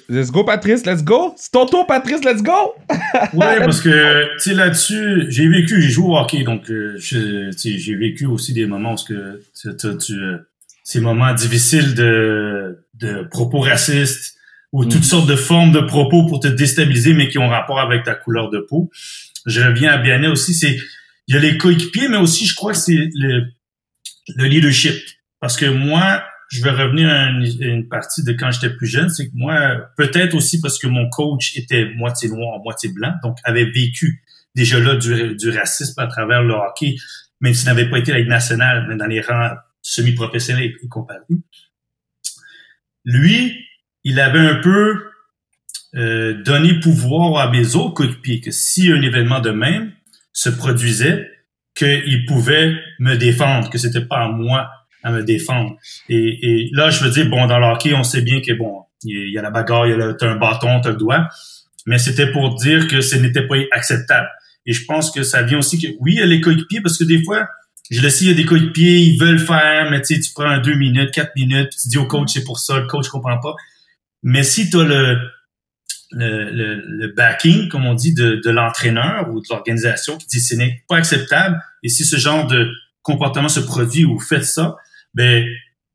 S1: Let's go, Patrice, let's go. C'est ton tour, Patrice, let's go.
S2: ouais, parce que, tu sais, là-dessus, j'ai vécu, j'ai joué au hockey, donc, euh, j'ai vécu aussi des moments où que, tu, euh, ces moments difficiles de, de propos racistes ou toutes mm. sortes de formes de propos pour te déstabiliser, mais qui ont rapport avec ta couleur de peau. Je reviens à Bianet aussi, c'est, il y a les coéquipiers, mais aussi, je crois que c'est le, le leadership. Parce que moi, je vais revenir à une, partie de quand j'étais plus jeune, c'est que moi, peut-être aussi parce que mon coach était moitié noir, moitié blanc, donc avait vécu déjà là du, racisme à travers le hockey, même s'il n'avait pas été la Ligue nationale, mais dans les rangs semi-professionnels et compagnie. Lui, il avait un peu euh, donné pouvoir à mes autres coéquipiers que si un événement de même se produisait, qu'il pouvait me défendre, que c'était pas à moi à me défendre. Et, là, je veux dire, bon, dans le hockey, on sait bien que bon, il y a la bagarre, il y a t'as un bâton, t'as le doigt, mais c'était pour dire que ce n'était pas acceptable. Et je pense que ça vient aussi que, oui, il y a les coéquipiers, parce que des fois, je le sais, il y a des coéquipiers, ils veulent faire, mais tu sais, tu prends deux minutes, quatre minutes, puis tu dis au coach, c'est pour ça, le coach comprend pas. Mais si tu as le, le, le, backing, comme on dit, de, de l'entraîneur ou de l'organisation qui dit ce n'est pas acceptable, et si ce genre de comportement se produit ou faites ça, ben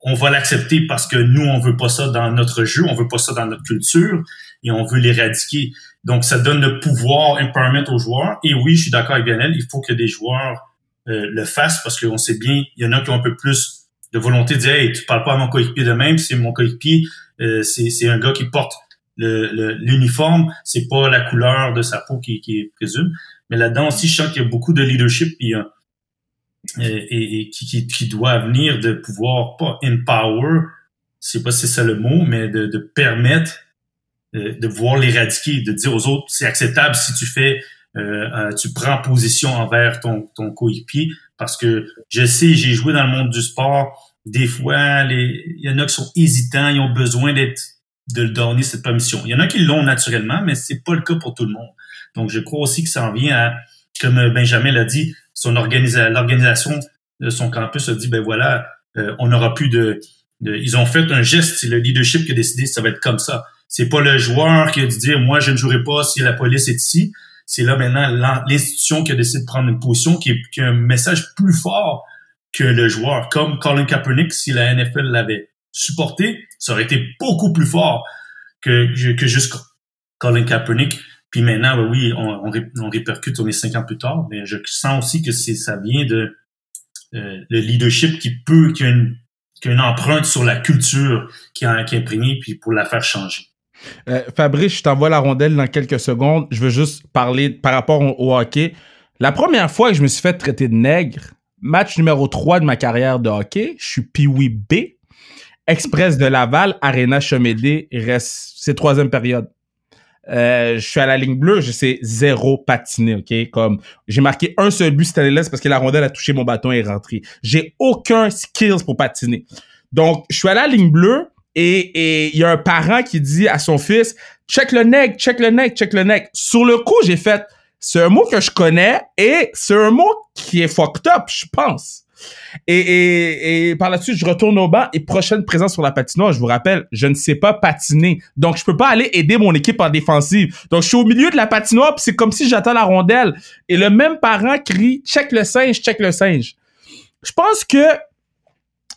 S2: on va l'accepter parce que nous on veut pas ça dans notre jeu, on veut pas ça dans notre culture et on veut l'éradiquer. Donc ça donne le pouvoir empowerment aux joueurs. Et oui, je suis d'accord avec Lionel, il faut que des joueurs euh, le fassent parce qu'on sait bien, il y en a qui ont un peu plus de volonté de dire hey, tu parles pas à mon coéquipier de même, c'est mon coéquipier, euh, c'est un gars qui porte l'uniforme, le, c'est pas la couleur de sa peau qui, qui est présume. Mais là-dedans aussi, je sens qu'il y a beaucoup de leadership puis et, et, qui, qui, doit venir de pouvoir, pas empower, je sais pas si c'est ça le mot, mais de, de permettre euh, de pouvoir l'éradiquer, de dire aux autres, c'est acceptable si tu fais, euh, euh, tu prends position envers ton, ton coéquipier, parce que je sais, j'ai joué dans le monde du sport, des fois, il y en a qui sont hésitants, ils ont besoin d'être de le donner cette permission. Il y en a qui l'ont naturellement, mais c'est pas le cas pour tout le monde. Donc, je crois aussi que ça en vient à, comme Benjamin l'a dit, son l'organisation de son campus a dit ben voilà, euh, on n'aura plus de, Ils ont fait un geste, c'est le leadership qui a décidé ça va être comme ça. C'est pas le joueur qui a dit dire moi je ne jouerai pas si la police est ici. C'est là maintenant l'institution qui a décidé de prendre une position qui, qui a un message plus fort que le joueur. Comme Colin Kaepernick, si la NFL l'avait supporté, ça aurait été beaucoup plus fort que, que juste Colin Kaepernick. Puis maintenant, ben oui, on, répercute, on est cinq ans plus tard, mais je sens aussi que ça vient de euh, le leadership qui peut, qui a, une, une empreinte sur la culture qui a, qui puis pour la faire changer.
S1: Euh, Fabrice, je t'envoie la rondelle dans quelques secondes. Je veux juste parler par rapport au, hockey. La première fois que je me suis fait traiter de nègre, match numéro 3 de ma carrière de hockey, je suis Pee-Wee B, Express de Laval, Arena Chemédé, reste, c'est troisième période. Euh, je suis à la ligne bleue, je sais zéro patiner, ok? Comme j'ai marqué un seul but cette année-là, parce que la rondelle a touché mon bâton et est rentrée. J'ai aucun skills pour patiner. Donc, je suis à la ligne bleue et il y a un parent qui dit à son fils check le neck, check le neck, check le neck. Sur le coup, j'ai fait c'est un mot que je connais et c'est un mot qui est fucked up, je pense. Et, par la suite, je retourne au banc et prochaine présence sur la patinoire, je vous rappelle, je ne sais pas patiner. Donc, je peux pas aller aider mon équipe en défensive. Donc, je suis au milieu de la patinoire puis c'est comme si j'attends la rondelle. Et le même parent crie, check le singe, check le singe. Je pense que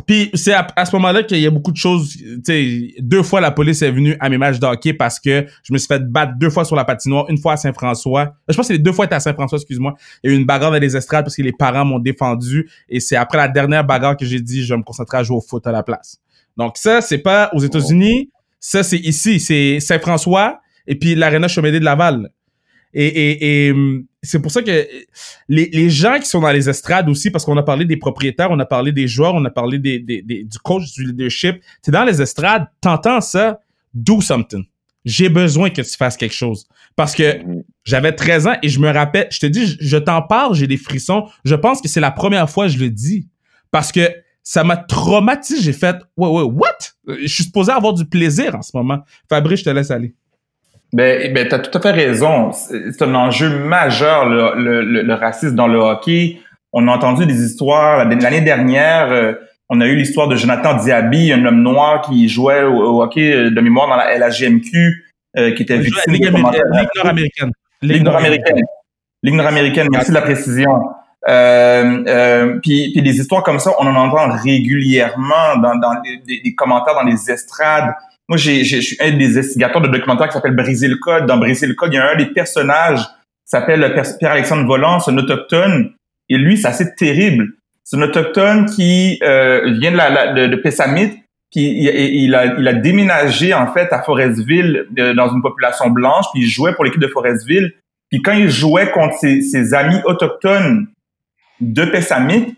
S1: puis c'est à, ce moment-là qu'il y a beaucoup de choses. Sais, deux fois la police est venue à mes matchs de hockey parce que je me suis fait battre deux fois sur la patinoire, une fois à Saint-François. Je pense que les deux fois à Saint-François, excuse-moi. Il y a eu une bagarre dans les estrades parce que les parents m'ont défendu. Et c'est après la dernière bagarre que j'ai dit je vais me concentrer à jouer au foot à la place. Donc ça, c'est pas aux États-Unis. Ça, c'est ici. C'est Saint-François et puis l'Arena Chemédé de Laval. Et, et, et hum, c'est pour ça que les, les, gens qui sont dans les estrades aussi, parce qu'on a parlé des propriétaires, on a parlé des joueurs, on a parlé des, des, du coach, du leadership. Tu dans les estrades, t'entends ça, do something. J'ai besoin que tu fasses quelque chose. Parce que j'avais 13 ans et je me rappelle, je te dis, je, t'en parle, j'ai des frissons. Je pense que c'est la première fois que je le dis. Parce que ça m'a traumatisé. J'ai fait, ouais, ouais, what? Je suis supposé avoir du plaisir en ce moment. Fabrice, je te laisse aller.
S4: Ben, ben tu as tout à fait raison. C'est un enjeu majeur, le, le, le, racisme dans le hockey. On a entendu des histoires. L'année dernière, euh, on a eu l'histoire de Jonathan Diaby, un homme noir qui jouait au, hockey de mémoire dans la LHGMQ, euh, qui était victime
S1: Ligue,
S4: de commentaires
S1: Ligue nord-américaine.
S4: Ligue nord-américaine. Ligue nord-américaine, merci de la précision. Euh, euh, puis, puis des histoires comme ça, on en entend régulièrement dans, dans des, des commentaires dans les estrades. Moi, j'ai, je suis un des investigateurs de documentaire qui s'appelle Briser le code. Dans Briser le code, il y a un des personnages qui s'appelle Pierre-Alexandre Volant, c'est un autochtone. Et lui, c'est assez terrible. C'est un autochtone qui euh, vient de, la, de, de Pessamit, qui il, il, a, il a déménagé en fait à Forestville euh, dans une population blanche, puis il jouait pour l'équipe de Forestville. Puis quand il jouait contre ses, ses amis autochtones de Pessamit,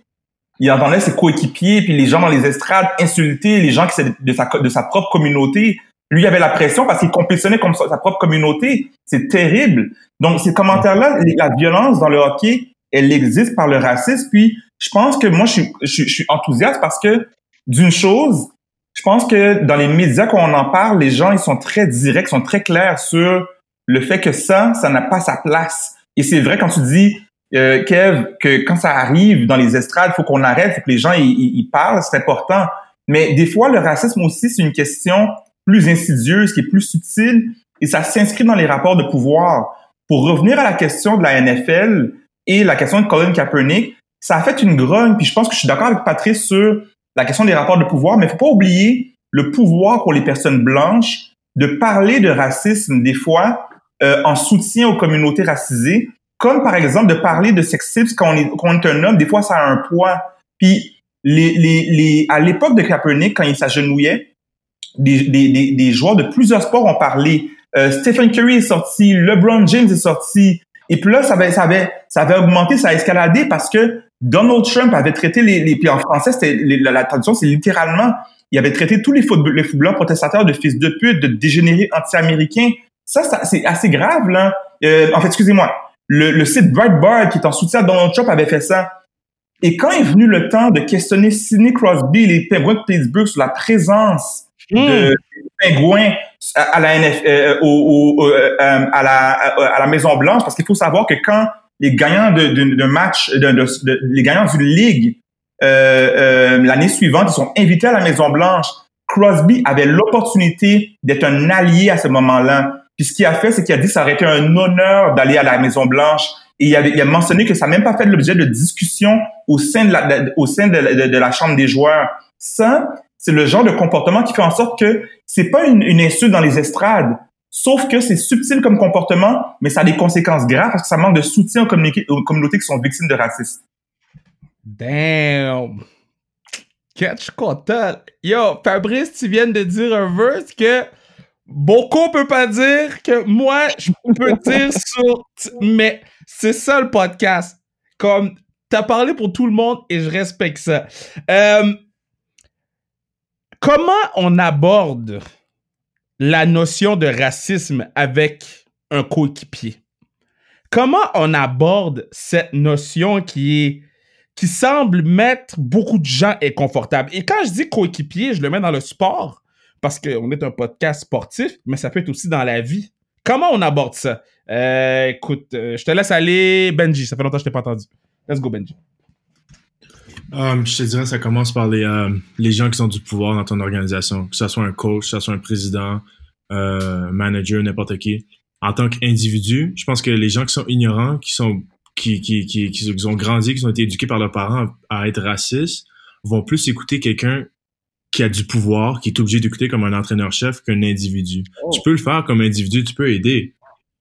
S4: il entendait ses coéquipiers puis les gens dans les estrades insulter les gens qui de sa, de sa propre communauté. Lui, il avait la pression parce qu'il compétitionnait comme sa, propre communauté. C'est terrible. Donc, ces commentaires-là, la violence dans le hockey, elle existe par le racisme. Puis, je pense que moi, je suis, je, suis enthousiaste parce que, d'une chose, je pense que dans les médias, quand on en parle, les gens, ils sont très directs, sont très clairs sur le fait que ça, ça n'a pas sa place. Et c'est vrai quand tu dis, euh, Kev, que quand ça arrive dans les estrades, faut qu'on arrête, faut que les gens ils, parlent, c'est important. Mais des fois, le racisme aussi, c'est une question plus insidieuse, qui est plus subtile, et ça s'inscrit dans les rapports de pouvoir. Pour revenir à la question de la NFL et la question de Colin Kaepernick, ça a fait une grogne, puis je pense que je suis d'accord avec Patrice sur la question des rapports de pouvoir, mais faut pas oublier le pouvoir pour les personnes blanches de parler de racisme des fois euh, en soutien aux communautés racisées, comme par exemple de parler de sexisme quand on est, quand on est un homme, des fois ça a un poids. Puis les, les, les, à l'époque de Kaepernick, quand il s'agenouillait, des, des, des, joueurs de plusieurs sports ont parlé. Euh, Stephen Curry est sorti, LeBron James est sorti. Et puis là, ça avait, ça avait, ça avait augmenté, ça a escaladé parce que Donald Trump avait traité les, puis en français, c'était la, la, traduction, c'est littéralement, il avait traité tous les footballeurs, les footballeurs protestateurs de fils de pute, de dégénérés anti-américains. Ça, ça c'est assez grave là. Euh, en fait, excusez-moi, le, le site Breitbart, qui est en soutien à Donald Trump, avait fait ça. Et quand est venu le temps de questionner Sidney Crosby et les Penguins de Pittsburgh sur la présence de
S1: Hmm.
S4: pingouins à, à la NF, euh, au, au, euh, à la à la Maison Blanche, parce qu'il faut savoir que quand les gagnants de, de, de match, de, de, de- les gagnants d'une ligue euh, euh, l'année suivante, ils sont invités à la Maison Blanche. Crosby avait l'opportunité d'être un allié à ce moment-là. Puis ce qu'il a fait, c'est qu'il a dit que ça aurait été un honneur d'aller à la Maison Blanche. Et il, il a mentionné que ça n'a même pas fait l'objet de discussion au sein de la, au sein de, de- la chambre des joueurs. Ça, c'est le genre de comportement qui fait en sorte que c'est pas une, une insulte dans les estrades. Sauf que c'est subtil comme comportement, mais ça a des conséquences graves parce que ça manque de soutien aux, aux communautés qui sont victimes de racisme.
S1: Damn. Catch content. Yo, Fabrice, tu viens de dire un verse que beaucoup peut pas dire que moi, je peux dire sur... Mais c'est ça le podcast. Comme, t'as parlé pour tout le monde et je respecte ça. Euh, comment on aborde la notion de racisme avec un coéquipier? Comment on aborde cette notion qui est qui semble mettre beaucoup de gens inconfortables? Et quand je dis coéquipier, je le mets dans le sport parce qu'on est un podcast sportif, mais ça peut être aussi dans la vie. Comment on aborde ça? Euh, écoute, euh, je te laisse aller, Benji. Ça fait longtemps que je t'ai pas entendu. Let's go, Benji.
S5: Um, je te dirais, ça commence par les, les gens qui ont du pouvoir dans ton organisation, que ce soit un coach, que ce soit un président, manager, n'importe qui. En tant qu'individu, je pense que les gens qui sont ignorants, qui sont qui, qui, qui, qui ont grandi, qui ont été éduqués par leurs parents à être racistes, vont plus écouter quelqu'un qui a du pouvoir, qui est obligé d'écouter comme un entraîneur-chef qu'un individu. Tu peux le faire comme individu, tu peux aider,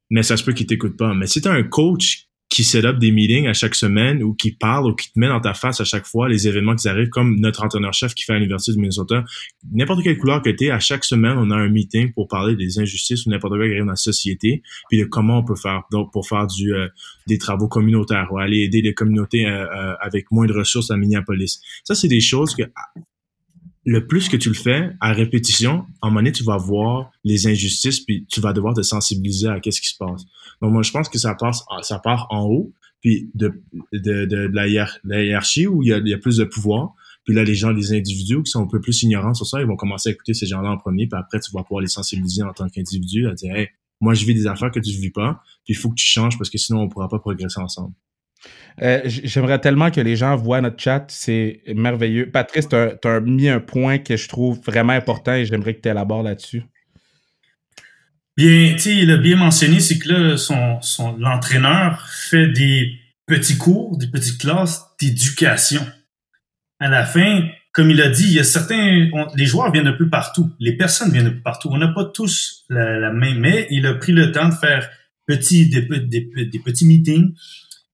S5: mais ça se peut qu'il t'écoute pas. Mais si tu as un coach qui set up des meetings à chaque semaine ou qui parle ou qui te met dans ta face à chaque fois les événements qui arrivent, comme notre entraîneur-chef qui fait à l'Université du Minnesota, n'importe quelle couleur que tu à chaque semaine, on a un meeting pour parler des injustices ou n'importe quoi qui arrive dans la société, puis de comment on peut faire donc pour faire du euh, des travaux communautaires ou aller aider les communautés euh, euh, avec moins de ressources à Minneapolis. Ça, c'est des choses que le plus que tu le fais à répétition, en moment donné, tu vas voir les injustices, puis tu vas devoir te sensibiliser à qu'est-ce qui se passe. Donc moi, je pense que ça passe, ça part en haut, puis de, de, de, la hiérarchie où il y, a, il y a plus de pouvoir. Puis là, les gens, les individus qui sont un peu plus ignorants sur ça, ils vont commencer à écouter ces gens-là en premier, puis après, tu vas pouvoir les sensibiliser en tant qu'individu, à dire, hey, moi, je vis des affaires que tu ne vis pas, puis il faut que tu changes parce que sinon, on ne pourra pas progresser ensemble.
S1: Euh, J'aimerais tellement que les gens voient notre chat, c'est merveilleux. Patrice, tu as, mis un point que je trouve vraiment important et j'aimerais que tu élabores là-dessus.
S2: Bien, tu sais, il a bien mentionné, c'est que là, son, l'entraîneur fait des petits cours, des petites classes d'éducation. À la fin, comme il a dit, il y a certains, les joueurs viennent un peu partout, les personnes viennent un peu partout. On n'a pas tous la, même, mais il a pris le temps de faire des petits meetings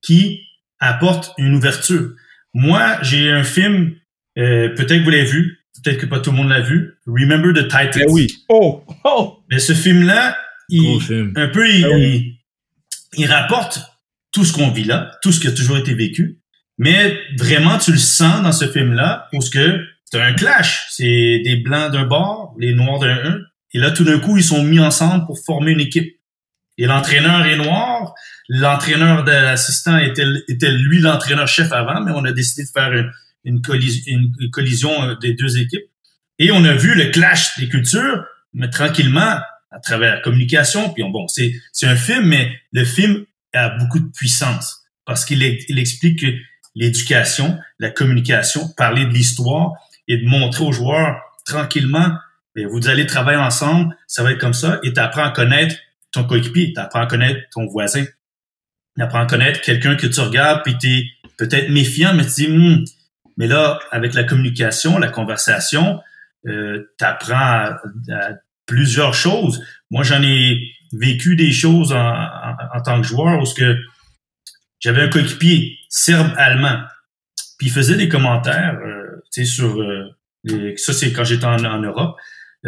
S2: qui apportent une ouverture. Moi, j'ai un film, euh, peut-être que vous l'avez vu, peut-être que pas tout le monde l'a vu, Remember the Titans.
S1: Ben oui. Oh! Oh!
S2: Mais ce film-là, il,
S5: film.
S2: un peu, il,
S1: Ah oui.
S2: il, il rapporte tout ce qu'on vit là, tout ce qui a toujours été vécu. Mais vraiment, tu le sens dans ce film-là, parce que c'est un clash. C'est des blancs d'un bord, les noirs d'un un. Et là, tout d'un coup, ils sont mis ensemble pour former une équipe. Et l'entraîneur est noir. L'entraîneur de l'assistant était, était lui l'entraîneur-chef avant, mais on a décidé de faire une, une, collis- une- collision euh, des deux équipes. Et on a vu le clash des cultures, mais tranquillement, à travers la communication. Puis on- bon, c'est un film, mais le film a beaucoup de puissance parce qu'il il explique que l'éducation, la communication, parler de l'histoire et de montrer aux joueurs tranquillement, ben, vous allez travailler ensemble, ça va être comme ça, et tu apprends à connaître ton coéquipier, tu apprends à connaître ton voisin, apprends à connaître quelqu'un que tu regardes, puis tu es peut-être méfiant, mais tu dis, Hmm, mais là, avec la communication, la conversation, euh, tu apprends à, plusieurs choses. Moi, j'en ai vécu des choses en, en, tant que joueur où que j'avais un coéquipier serbe-allemand, puis il faisait des commentaires, euh, tu sais, sur euh, ça c'est quand j'étais en, en Europe,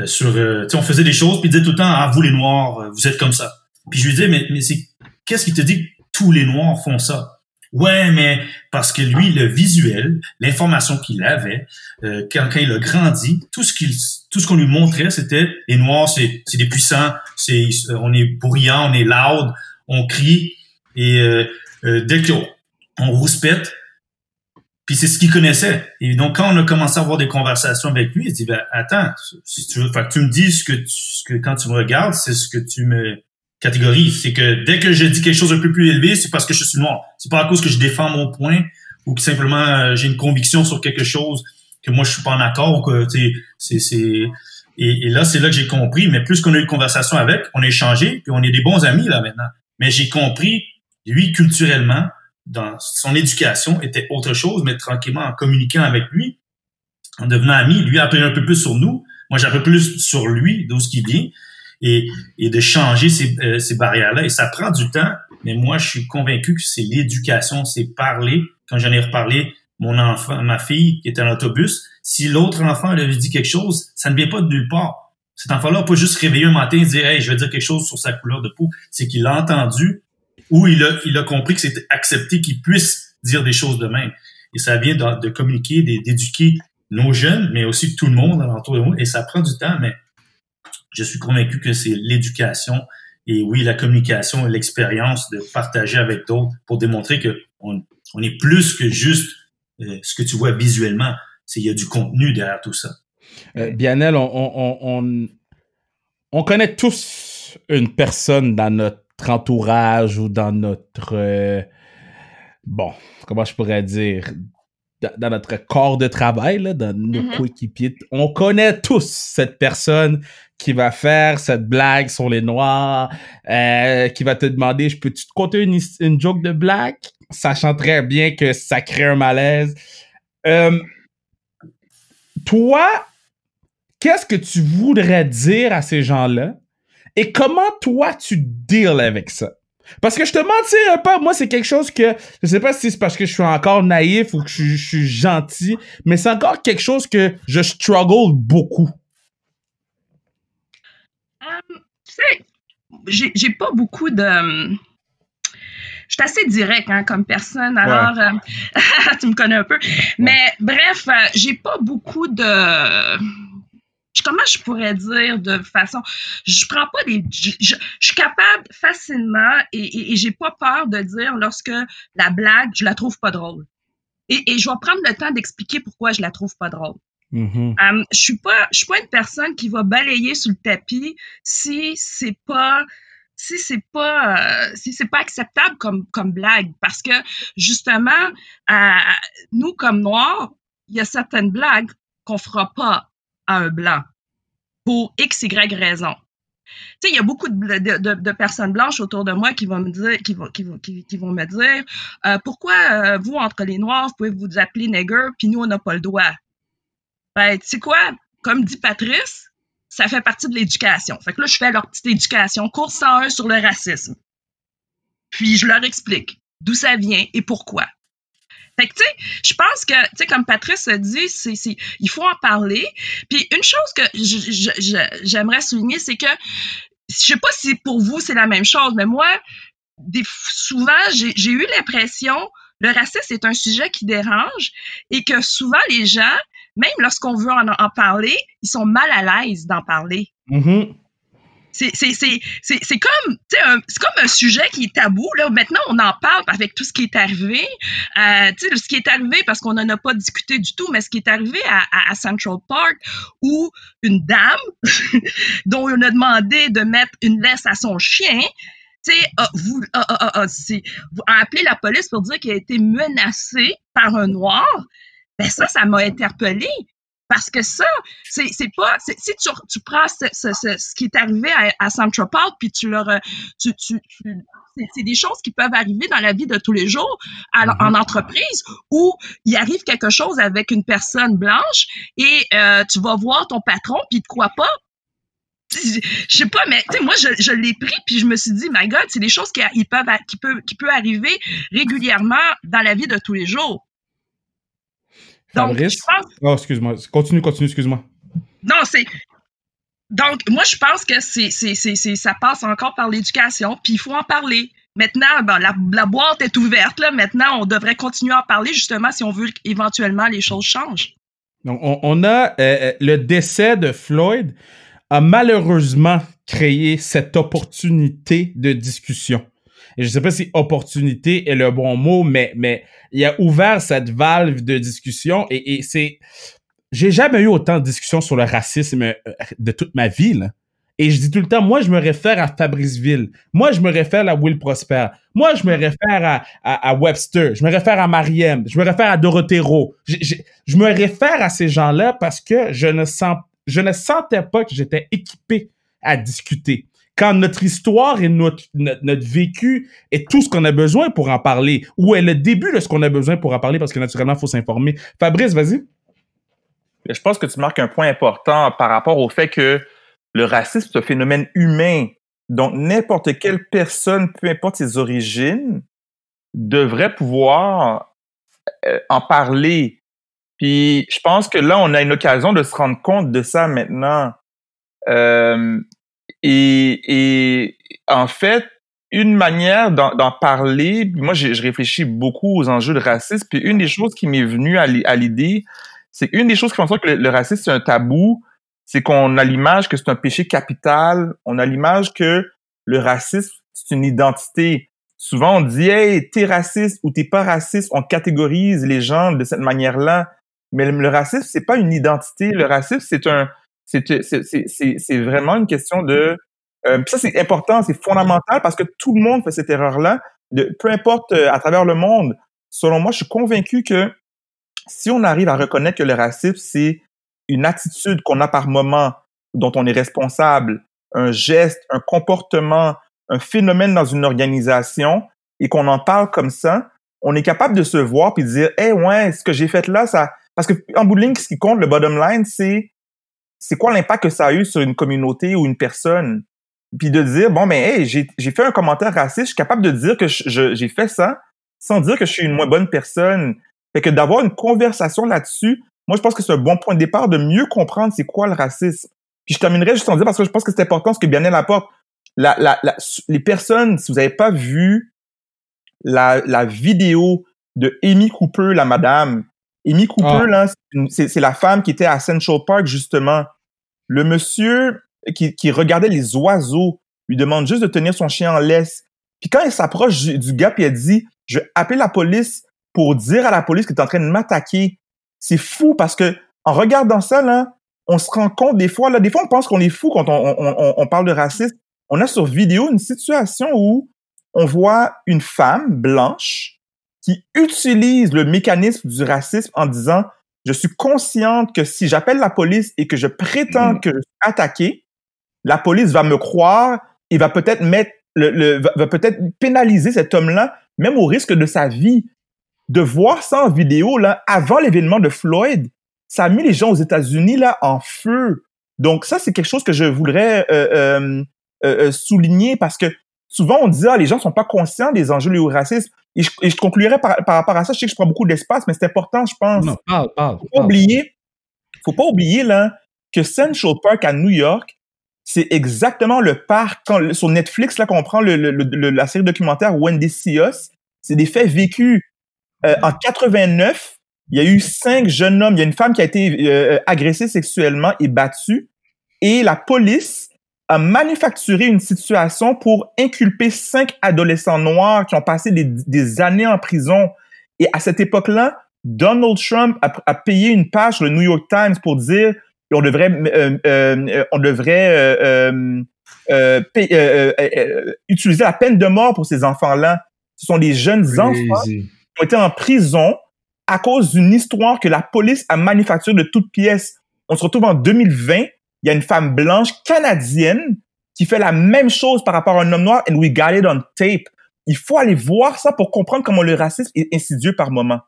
S2: sur, on faisait des choses, puis il disait tout le temps, ah vous les Noirs, vous êtes comme ça. Puis je lui disais, mais, mais c'est qu'est-ce qui te dit tous les Noirs font ça? Ouais, mais parce que lui, le visuel, l'information qu'il avait, euh, quand, il a grandi, tout ce qu'il, tout ce qu'on lui montrait, c'était les Noirs, c'est, c'est des puissants, c'est, on est bruyant, on est loud, on crie, et euh, euh, dès qu'on on rouspète, puis c'est ce qu'il connaissait. Et donc, quand on a commencé à avoir des conversations avec lui, il dit, ben, attends, si tu veux, tu me dis ce que, ce que quand tu me regardes, c'est ce que tu me C'est que dès que je dis quelque chose un peu plus élevé, c'est parce que je suis noir. C'est pas à cause que je défends mon point ou que simplement euh, j'ai une conviction sur quelque chose que moi je suis pas en accord ou que, tu sais, c'est, et, et là, c'est là que j'ai compris. Mais plus qu'on a eu une conversation avec, on a échangé, puis on est des bons amis là maintenant. Mais j'ai compris, lui, culturellement, dans son éducation, était autre chose, mais tranquillement, en communiquant avec lui, en devenant ami, lui a appris un peu plus sur nous. Moi, j'ai appris plus sur lui, d'où ce qui vient, et, et de changer ces, euh, ces barrières-là. Et ça prend du temps, mais moi, je suis convaincu que c'est l'éducation, c'est parler. Quand j'en ai reparlé, mon enfant, ma fille qui était en autobus, si l'autre enfant lui dit quelque chose, ça ne vient pas de nulle part. Cet enfant-là n'a pas juste réveillé un matin et dire Hey, je vais dire quelque chose sur sa couleur de peau. C'est qu'il l'a entendu ou il a, il a compris que c'était accepté qu'il puisse dire des choses de même. Et ça vient de, de communiquer, d'é- d'éduquer nos jeunes, mais aussi tout le monde alentour de nous. Et ça prend du temps, mais je suis convaincu que c'est l'éducation et oui, la communication et l'expérience de partager avec d'autres pour démontrer que on, on est plus que juste euh, ce que tu vois visuellement. C'est il y a du contenu derrière tout ça.
S1: Euh, Bianel, on, on, on, on connaît tous une personne dans notre entourage ou dans notre. euh, bon, comment je pourrais dire dans, dans notre corps de travail, là, dans nos
S6: Mhm.
S1: coéquipiers. On connaît tous cette personne qui va faire cette blague sur les Noirs, euh, qui va te demander Je peux-tu te conter une, joke de blague? Sachant très bien que ça crée un malaise. Euh, toi, qu'est-ce que tu voudrais dire à ces gens-là? Et comment toi tu deals avec ça? Parce que je te mentirais pas, moi c'est quelque chose que je sais pas si c'est parce que je suis encore naïf ou que je, je suis gentil, mais c'est encore quelque chose que je struggle beaucoup.
S6: Euh, tu sais, j'ai pas beaucoup de. Je suis assez direct hein, comme personne, alors euh, tu me connais un peu. Mais bref, euh, j'ai pas beaucoup de. Comment je pourrais dire de façon. Je prends pas des. Je, je- je suis capable facilement et, et, et j'ai pas peur de dire lorsque la blague, je la trouve pas drôle. Et, et je vais prendre le temps d'expliquer pourquoi je la trouve pas drôle.
S1: Mhm.
S6: Um, je suis pas, je suis pas une personne qui va balayer sur le tapis si c'est pas, si c'est pas euh, si c'est pas acceptable comme comme blague parce que justement nous comme noirs il y a certaines blagues qu'on fera pas à un blanc pour x y raison tu sais, il y a beaucoup de, personnes blanches autour de moi qui vont me dire, qui vont, qui vont, qui, vont me dire, euh, pourquoi euh, vous entre les noirs, vous pouvez vous appeler nigger, puis nous on n'a pas le droit. Ben, tu sais quoi, comme dit Patrice, ça fait partie de l'éducation. Fait que là, je fais leur petite éducation, cours 101 sur le racisme. Puis je leur explique d'où ça vient et pourquoi. Fait que, tu sais, je pense que, tu sais, comme Patrice a dit, c'est, il faut en parler. Puis une chose que j'aimerais souligner, c'est que, je sais pas si pour vous c'est la même chose, mais moi, souvent, j'ai eu l'impression, le racisme est un sujet qui dérange et que souvent les gens, même lorsqu'on veut en, parler, ils sont mal à l'aise d'en parler. C'est comme, un sujet qui est tabou. Là. Maintenant, on en parle avec tout ce qui est arrivé. Euh, ce qui est arrivé, parce qu'on n'en a pas discuté du tout, mais ce qui est arrivé à, à, Central Park, où une dame, dont on a demandé de mettre une laisse à son chien, tu sais, a, vous, a, appelé la police pour dire qu'elle a été menacée par un noir, ben ça, ça m'a interpellée. Parce que ça, c'est pas. Si tu, tu prends ce, ce, ce, qui est arrivé à, à Central Park, puis tu leur. Tu, tu, c'est des choses qui peuvent arriver dans la vie de tous les jours à,
S1: Mm-hmm.
S6: en entreprise où il arrive quelque chose avec une personne blanche et euh, tu vas voir ton patron, puis il te croit pas, je sais pas, mais tu moi, je, je l'ai pris, puis je me suis dit, my God, c'est des choses qui, ils peuvent, qui, peut, qui peut arriver régulièrement dans la vie de tous les jours. Donc,
S1: Fabrice?
S6: je pense,
S1: Oh, excuse-moi. Continue, continue, excuse-moi.
S6: non, c'est. Donc, moi, je pense que c'est, c'est, c'est, c'est- ça passe encore par l'éducation, puis il faut en parler. Maintenant, ben, la, la boîte est ouverte, là. Maintenant, on devrait continuer à en parler, justement, si on veut qu'éventuellement les choses changent.
S1: Donc, on, on a euh, euh, le décès de Floyd a malheureusement créé cette opportunité de discussion. Et je sais pas si opportunité est le bon mot, mais, mais il a ouvert cette valve de discussion et, et c'est, j'ai jamais eu autant de discussions sur le racisme euh, de toute ma vie, là. Et je dis tout le temps, moi, je me réfère à Fabriceville. Moi, je me réfère à Will Prosper. Moi, je me réfère à, à, à Webster. Je me réfère à Mariem. Je me réfère à Dorotero. Je, je, je me réfère à ces gens-là parce que je ne, sens, je ne sentais pas que j'étais équipé à discuter. Quand notre histoire et notre, vécu est tout ce qu'on a besoin pour en parler, ou est le début de ce qu'on a besoin pour en parler, parce que naturellement, il faut s'informer. Fabrice, vas-y.
S4: Je pense que tu marques un point important par rapport au fait que le racisme, c'est un phénomène humain. Donc, n'importe quelle personne, peu importe ses origines, devrait pouvoir euh, en parler. Puis, je pense que là, on a une occasion de se rendre compte de ça maintenant. Euh, et, et en fait, une manière d'en parler, puis moi, j'ai- je réfléchis beaucoup aux enjeux de racisme, puis une des choses qui m'est venue à l'i- à l'idée, c'est une des choses qui font en sorte que le, le racisme, c'est un tabou, c'est qu'on a l'image que c'est un péché capital, on a l'image que le racisme, c'est une identité. Souvent, on dit, hey, t'es raciste ou t'es pas raciste, on catégorise les gens de cette manière-là. Mais le, le racisme, c'est pas une identité. Le racisme, c'est un, c'est, c'est, c'est, c'est- vraiment une question de, euh, ça, c'est important, c'est fondamental parce que tout le monde fait cette erreur-là, peu importe euh, à travers le monde. Selon moi, je suis convaincu que si on arrive à reconnaître que le racisme, c'est une attitude qu'on a par moment, dont on est responsable, un geste, un comportement, un phénomène dans une organisation, et qu'on en parle comme ça, on est capable de se voir puis de dire, eh ouais, ce que j'ai fait là, ça, parce que en bout de ligne, ce qui compte, le bottom line, c'est c'est quoi l'impact que ça a eu sur une communauté ou une personne? Puis de dire bon mais hey j'ai fait un commentaire raciste je suis capable de dire que j'ai fait ça sans dire que je suis une moins bonne personne. Fait que d'avoir une conversation là-dessus moi je pense que c'est un bon point de départ de mieux comprendre c'est quoi le racisme. Puis je terminerai juste en disant parce que je pense que c'est important ce que Bianel apporte. La, la, la, les personnes si vous n'avez pas vu la, la vidéo de Amy Cooper la madame Amy Cooper
S1: Ah.
S4: là c'est la femme qui était à Central Park justement le monsieur qui, qui regardait les oiseaux lui demande juste de tenir son chien en laisse. Puis quand il s'approche du, gars, puis elle dit, je vais appeler la police pour dire à la police que tu es en train de m'attaquer. C'est fou parce que en regardant ça, là, on se rend compte des fois, là, des fois on pense qu'on est fou quand on, on, on, on parle de racisme. on a sur vidéo une situation où on voit une femme blanche qui utilise le mécanisme du racisme en disant je suis consciente que si j'appelle la police et que je prétends que je suis attaqué, la police va me croire et va peut-être mettre le, va peut-être pénaliser cet homme-là, même au risque de sa vie. De voir ça en vidéo là, avant l'événement de Floyd, ça a mis les gens aux États-Unis là en feu. Donc ça, c'est quelque chose que je voudrais euh, euh, euh, souligner parce que souvent on dit ah les gens sont pas conscients des enjeux du racisme. Et je, et je conclurai par, par, rapport à ça. Je sais que je prends beaucoup d'espace, mais c'est important, je pense.
S1: Non, parle, parle.
S4: Faut pas oublier, faut pas oublier là que Central Park à New York, c'est exactement le parc quand, sur Netflix là qu'on prend le, le, la série documentaire Wendy See Us. C'est des faits vécus. Euh, en 89, il y a eu cinq jeunes hommes. Il y a une femme qui a été euh, agressée sexuellement et battue. Et la police a manufacturé une situation pour inculper cinq adolescents noirs qui ont passé des, des années en prison. Et à cette époque-là, Donald Trump a, a, payé une page sur le New York Times pour dire on devrait, euh, euh, on devrait euh, utiliser la peine de mort pour ces enfants-là. Ce sont des jeunes enfants qui ont été en prison à cause d'une histoire que la police a manufacturée de toutes pièces. On se retrouve en 2020, il y a une femme blanche canadienne qui fait la même chose par rapport à un homme noir and we got it on tape. Il faut aller voir ça pour comprendre comment le racisme est insidieux par moment.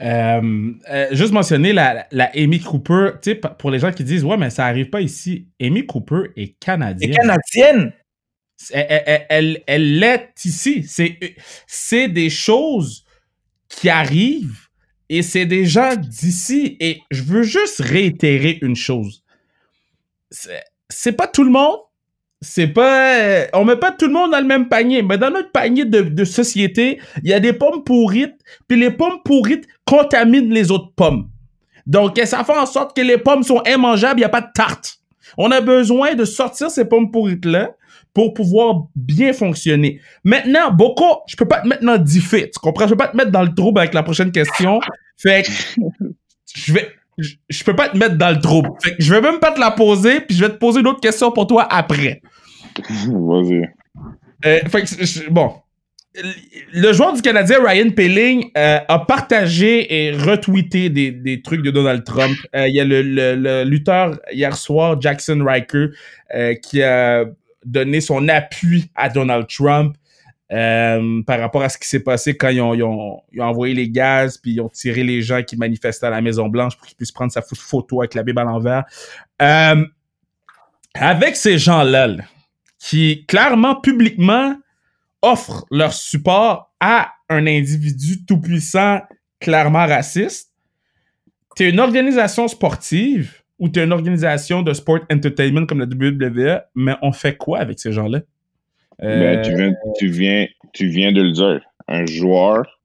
S1: Euh, euh, juste mentionner la, la Amy Cooper, pour les gens qui disent Ouais, mais ça arrive pas ici. Amy Cooper est canadienne.
S4: Est canadienne.
S1: Elle, elle, elle l'est ici. C'est des choses qui arrivent et c'est des gens d'ici. Et je veux juste réitérer une chose. C'est pas tout le monde c'est pas. Euh, on met pas tout le monde dans le même panier. Mais dans notre panier de, de société, il y a des pommes pourrites, puis les pommes pourrites contaminent les autres pommes. Donc, ça fait en sorte que les pommes sont immangeables, il n'y a pas de tarte. On a besoin de sortir ces pommes pourrites-là pour pouvoir bien fonctionner. Maintenant, beaucoup, je peux pas te mettre dans 10 tu comprends? Je peux pas te mettre dans le trouble avec la prochaine question. Fait que, je vais, je, je, peux pas te mettre dans le trouble. Fait que je vais même pas te la poser, puis je vais te poser une autre question pour toi après.
S3: Vas-y.
S1: Euh, bon. Le joueur du Canadien, Ryan Pelling, euh, a partagé et retweeté des, des trucs de Donald Trump. Euh, il y a le, le, lutteur hier soir, Jackson Riker, qui a donné son appui à Donald Trump. Euh, par rapport à ce qui s'est passé quand ils ont, envoyé les gaz, puis ils ont tiré les gens qui manifestaient à la Maison-Blanche pour qu'ils puissent prendre sa photo avec la Bible à l'envers. Euh, avec ces gens-là, là, qui clairement, publiquement, offrent leur support à un individu tout-puissant, clairement raciste, t'es une organisation sportive ou t'es une organisation de sport entertainment comme la WWE, mais on fait quoi avec ces gens-là?
S3: Ben, tu, viens, tu, viens, tu viens de le dire. Un joueur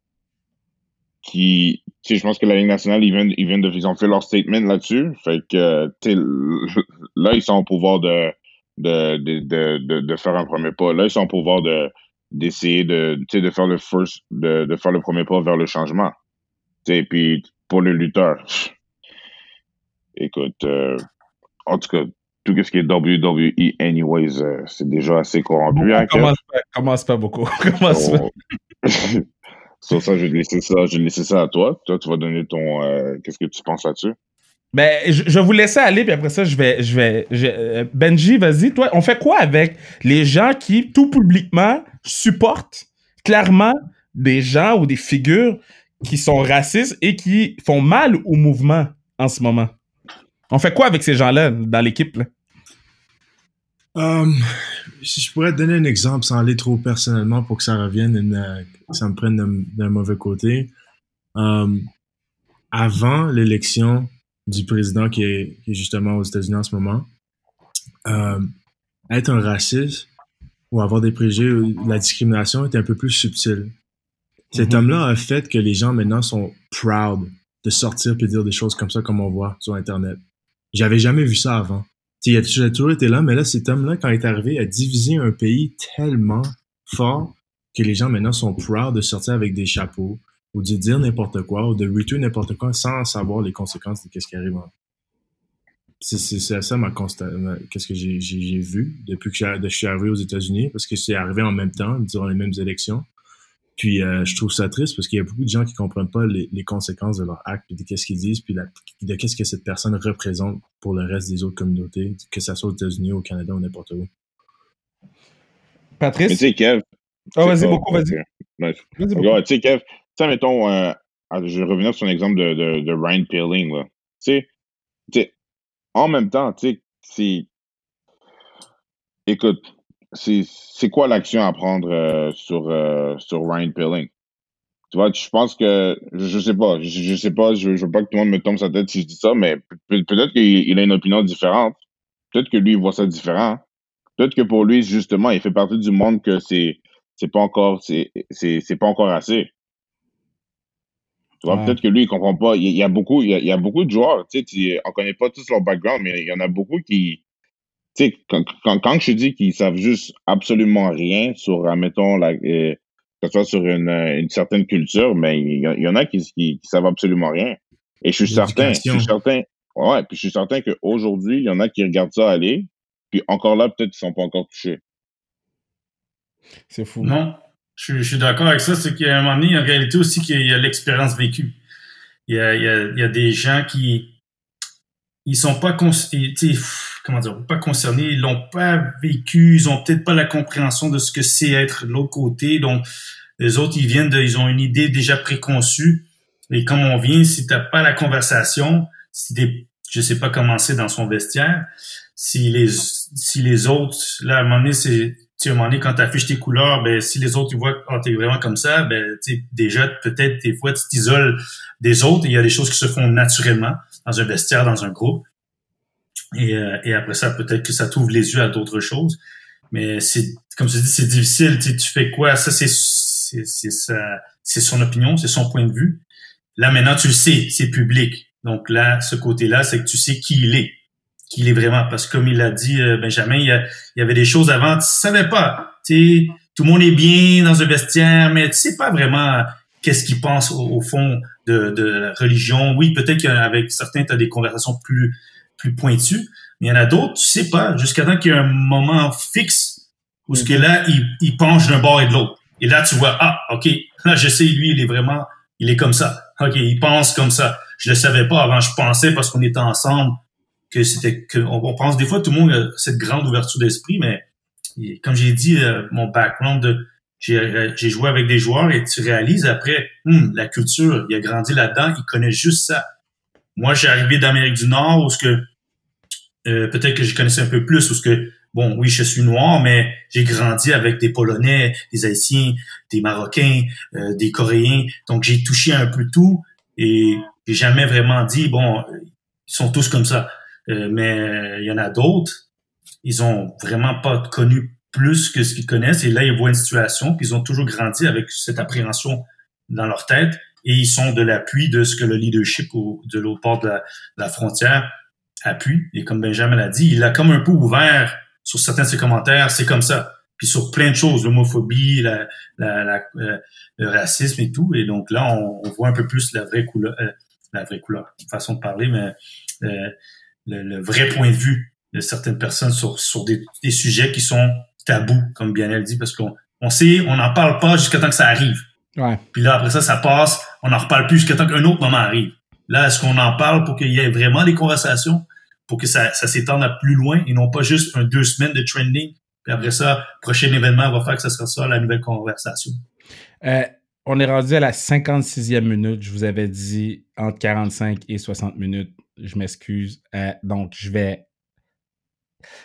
S3: qui. Tu sais, je pense que la Ligue nationale, ils viennent, ils viennent de. Ils ont fait leur statement là-dessus. Fait que, tu sais, là, ils sont au pouvoir de de, de, de, de, faire un premier pas. Là, ils sont au pouvoir de d'essayer de, de faire le first, de, de faire le premier pas vers le changement. Et puis pour le lutteur, écoute, euh, en tout cas, tout ce qui est WWE, anyways, euh, c'est déjà assez corrompu.
S1: Hein, commence, pas, commence, pas, beaucoup. commence oh.
S3: Sur ça, je vais laisser ça, je vais laisser ça à toi. Toi, tu vas donner ton. Euh, qu'est-ce que tu penses là-dessus?
S1: Ben, je, je, vais vous laisser aller, puis après ça, je vais. Je vais je, Benji, vas-y, toi, on fait quoi avec les gens qui, tout publiquement, supportent clairement des gens ou des figures qui sont racistes et qui font mal au mouvement en ce moment? On fait quoi avec ces gens-là dans l'équipe?
S5: Um, si je pourrais te donner un exemple sans aller trop personnellement pour que ça revienne et euh, que ça me prenne d'un mauvais côté. Um, avant l'élection, du président qui est, qui est justement aux États-Unis en ce moment, euh, être un raciste ou avoir des préjugés, la discrimination est un peu plus subtile. Cet mm-hmm. homme-là a fait que les gens maintenant sont proud de sortir et dire des choses comme ça comme on voit sur Internet. J'avais jamais vu ça avant. Il a toujours été là, mais là, cet homme-là, quand il est arrivé, a divisé un pays tellement fort que les gens maintenant sont proud de sortir avec des chapeaux, ou de dire n'importe quoi, ou de retweet n'importe quoi sans savoir les conséquences de ce qui arrive. c'est c'est ça ma constat qu'est-ce que j'ai vu depuis que je suis arrivé aux États-Unis parce que c'est arrivé en même temps durant les mêmes élections puis euh, je trouve ça triste parce qu'il y a beaucoup de gens qui comprennent pas les, les conséquences de leur acte puis de qu'est-ce qu'ils disent puis la, de qu'est-ce que cette personne représente pour le reste des autres communautés que ça soit aux États-Unis au Canada ou n'importe où
S1: Patrice?
S3: Mais tu sais, Kev.
S1: oh vas-y beaucoup vas-y
S3: tu sais, Kev, tu sais, mettons, euh, ah, je vais revenir sur l'exemple de, de, de Ryan Peeling, là. Tu sais, tu sais, en même temps, tu sais, c'est. Écoute, c'est quoi l'action à prendre euh, sur, euh, sur Ryan Peeling? Tu vois, je pense que, je, je sais pas, je, je sais pas, je, je veux pas que tout le monde me tombe sa tête si je dis ça, mais peut- peut-être qu'il il a une opinion différente. Peut-être que lui, il voit ça différent. Peut-être que pour lui, justement, il fait partie du monde que c'est c'est pas encore c'est pas encore assez. Tu vois,
S1: Ouais.
S3: peut-être que lui, il comprend pas. Il y a, il y a beaucoup, il y a, il y a beaucoup de joueurs, tu sais, tu- on connaît pas tous leur background, mais il y en a beaucoup qui, tu sais, quand, quand, quand je te dis qu'ils savent juste absolument rien sur, admettons, la, euh, que ce soit sur une, euh, une certaine culture, mais il y, en a qui, qui, qui savent absolument rien. Et je suis certain, je suis certain, ouais, puis je suis certain qu'aujourd'hui, il y en a qui regardent ça aller, puis encore là, peut-être qu'ils sont pas encore touchés.
S1: c'est fou
S2: Non, je, je suis d'accord avec ça. C'est qu'à un moment donné, en réalité aussi, qu'il y a l'expérience vécue. Il y a, il y, a, il y a des gens qui ils sont pas cons- ils- comment dire, pas concernés, ils l'ont pas vécu, ils ont peut-être pas la compréhension de ce que c'est être de l'autre côté. Donc, les autres, ils viennent de, ils ont une idée déjà préconçue. Et comme on vient, si t'as pas la conversation, si des, je sais pas comment c'est dans son vestiaire, si les, si les autres, là, à un moment donné, c'est, tu à un moment donné, quand tu affiches tes couleurs, ben, si les autres, ils voient que oh, t'es vraiment comme ça, ben, tu déjà, peut-être, des fois, tu t'isoles des autres et il y a des choses qui se font naturellement dans un vestiaire, dans un groupe. Et, euh, et après ça, peut-être que ça t'ouvre les yeux à d'autres choses. Mais c'est, comme tu dis, c'est difficile. Tu tu fais quoi? Ça, c'est, c'est, c'est son opinion, c'est son point de vue. Là, maintenant, tu le sais, c'est public. Donc là, ce côté-là, c'est que tu sais qui il est, qui il est vraiment. Parce que comme il a dit, euh, Benjamin, il y, a- il y avait des choses avant, tu savais pas. Tu sais, tout le monde est bien dans un vestiaire, mais tu sais pas vraiment qu'est-ce qu'il pense au, au fond de, de la religion. Oui, peut-être qu'avec certains, tu as des conversations plus, plus pointues, mais il y en a d'autres, tu sais pas, jusqu'à temps qu'il y ait un moment fixe où ce que là, il, il penche d'un bord et de l'autre. Et là, tu vois, ah, OK, là, je sais, lui, il est vraiment, il est comme ça. OK, il pense comme ça. Je le savais pas avant, je pensais parce qu'on était ensemble que c'était que on, on pense des fois tout le monde a cette grande ouverture d'esprit, mais comme j'ai dit, euh, mon background de j'ai euh, j'ai joué avec des joueurs et tu réalises après, hum, la culture, il a grandi là-dedans, il connaît juste ça. Moi, j'ai arrivé d'Amérique du Nord où ce que euh, peut-être que je connaissais un peu plus où ce que bon, oui, je suis noir, mais j'ai grandi avec des Polonais, des Haïtiens, des Marocains, euh, des Coréens. Donc, j'ai touché un peu tout et j'ai jamais vraiment dit, bon, ils sont tous comme ça. Euh, mais il y en a d'autres, ils ont vraiment pas connu plus que ce qu'ils connaissent et là, ils voient une situation puis ils ont toujours grandi avec cette appréhension dans leur tête et ils sont de l'appui de ce que le leadership au- de l'autre bord de la, frontière appuie. Et comme Benjamin l'a dit, il a comme un peu ouvert sur certains de ses commentaires, c'est comme ça. Puis sur plein de choses, l'homophobie, euh, le racisme et tout. Et donc là, on, voit un peu plus la vraie couleur, euh, la vraie couleur, façon de parler, mais euh, le, vrai point de vue de certaines personnes sur, des sujets qui sont tabous, comme bien elle dit, parce qu'on on sait, on n'en parle pas jusqu'à temps que ça arrive.
S1: Ouais
S2: Puis là, après ça, ça passe, on n'en reparle plus jusqu'à temps qu'un autre moment arrive. Là, est-ce qu'on en parle pour qu'il y ait vraiment des conversations, pour que ça, ça s'étende à plus loin et non pas juste un deux semaines de trending, puis après ça, prochain événement va faire que ça sera ça, la nouvelle conversation?
S1: Euh, on est rendu à la 56e minute. Je vous avais dit entre 45 et 60 minutes. Je m'excuse. Euh, donc, je vais.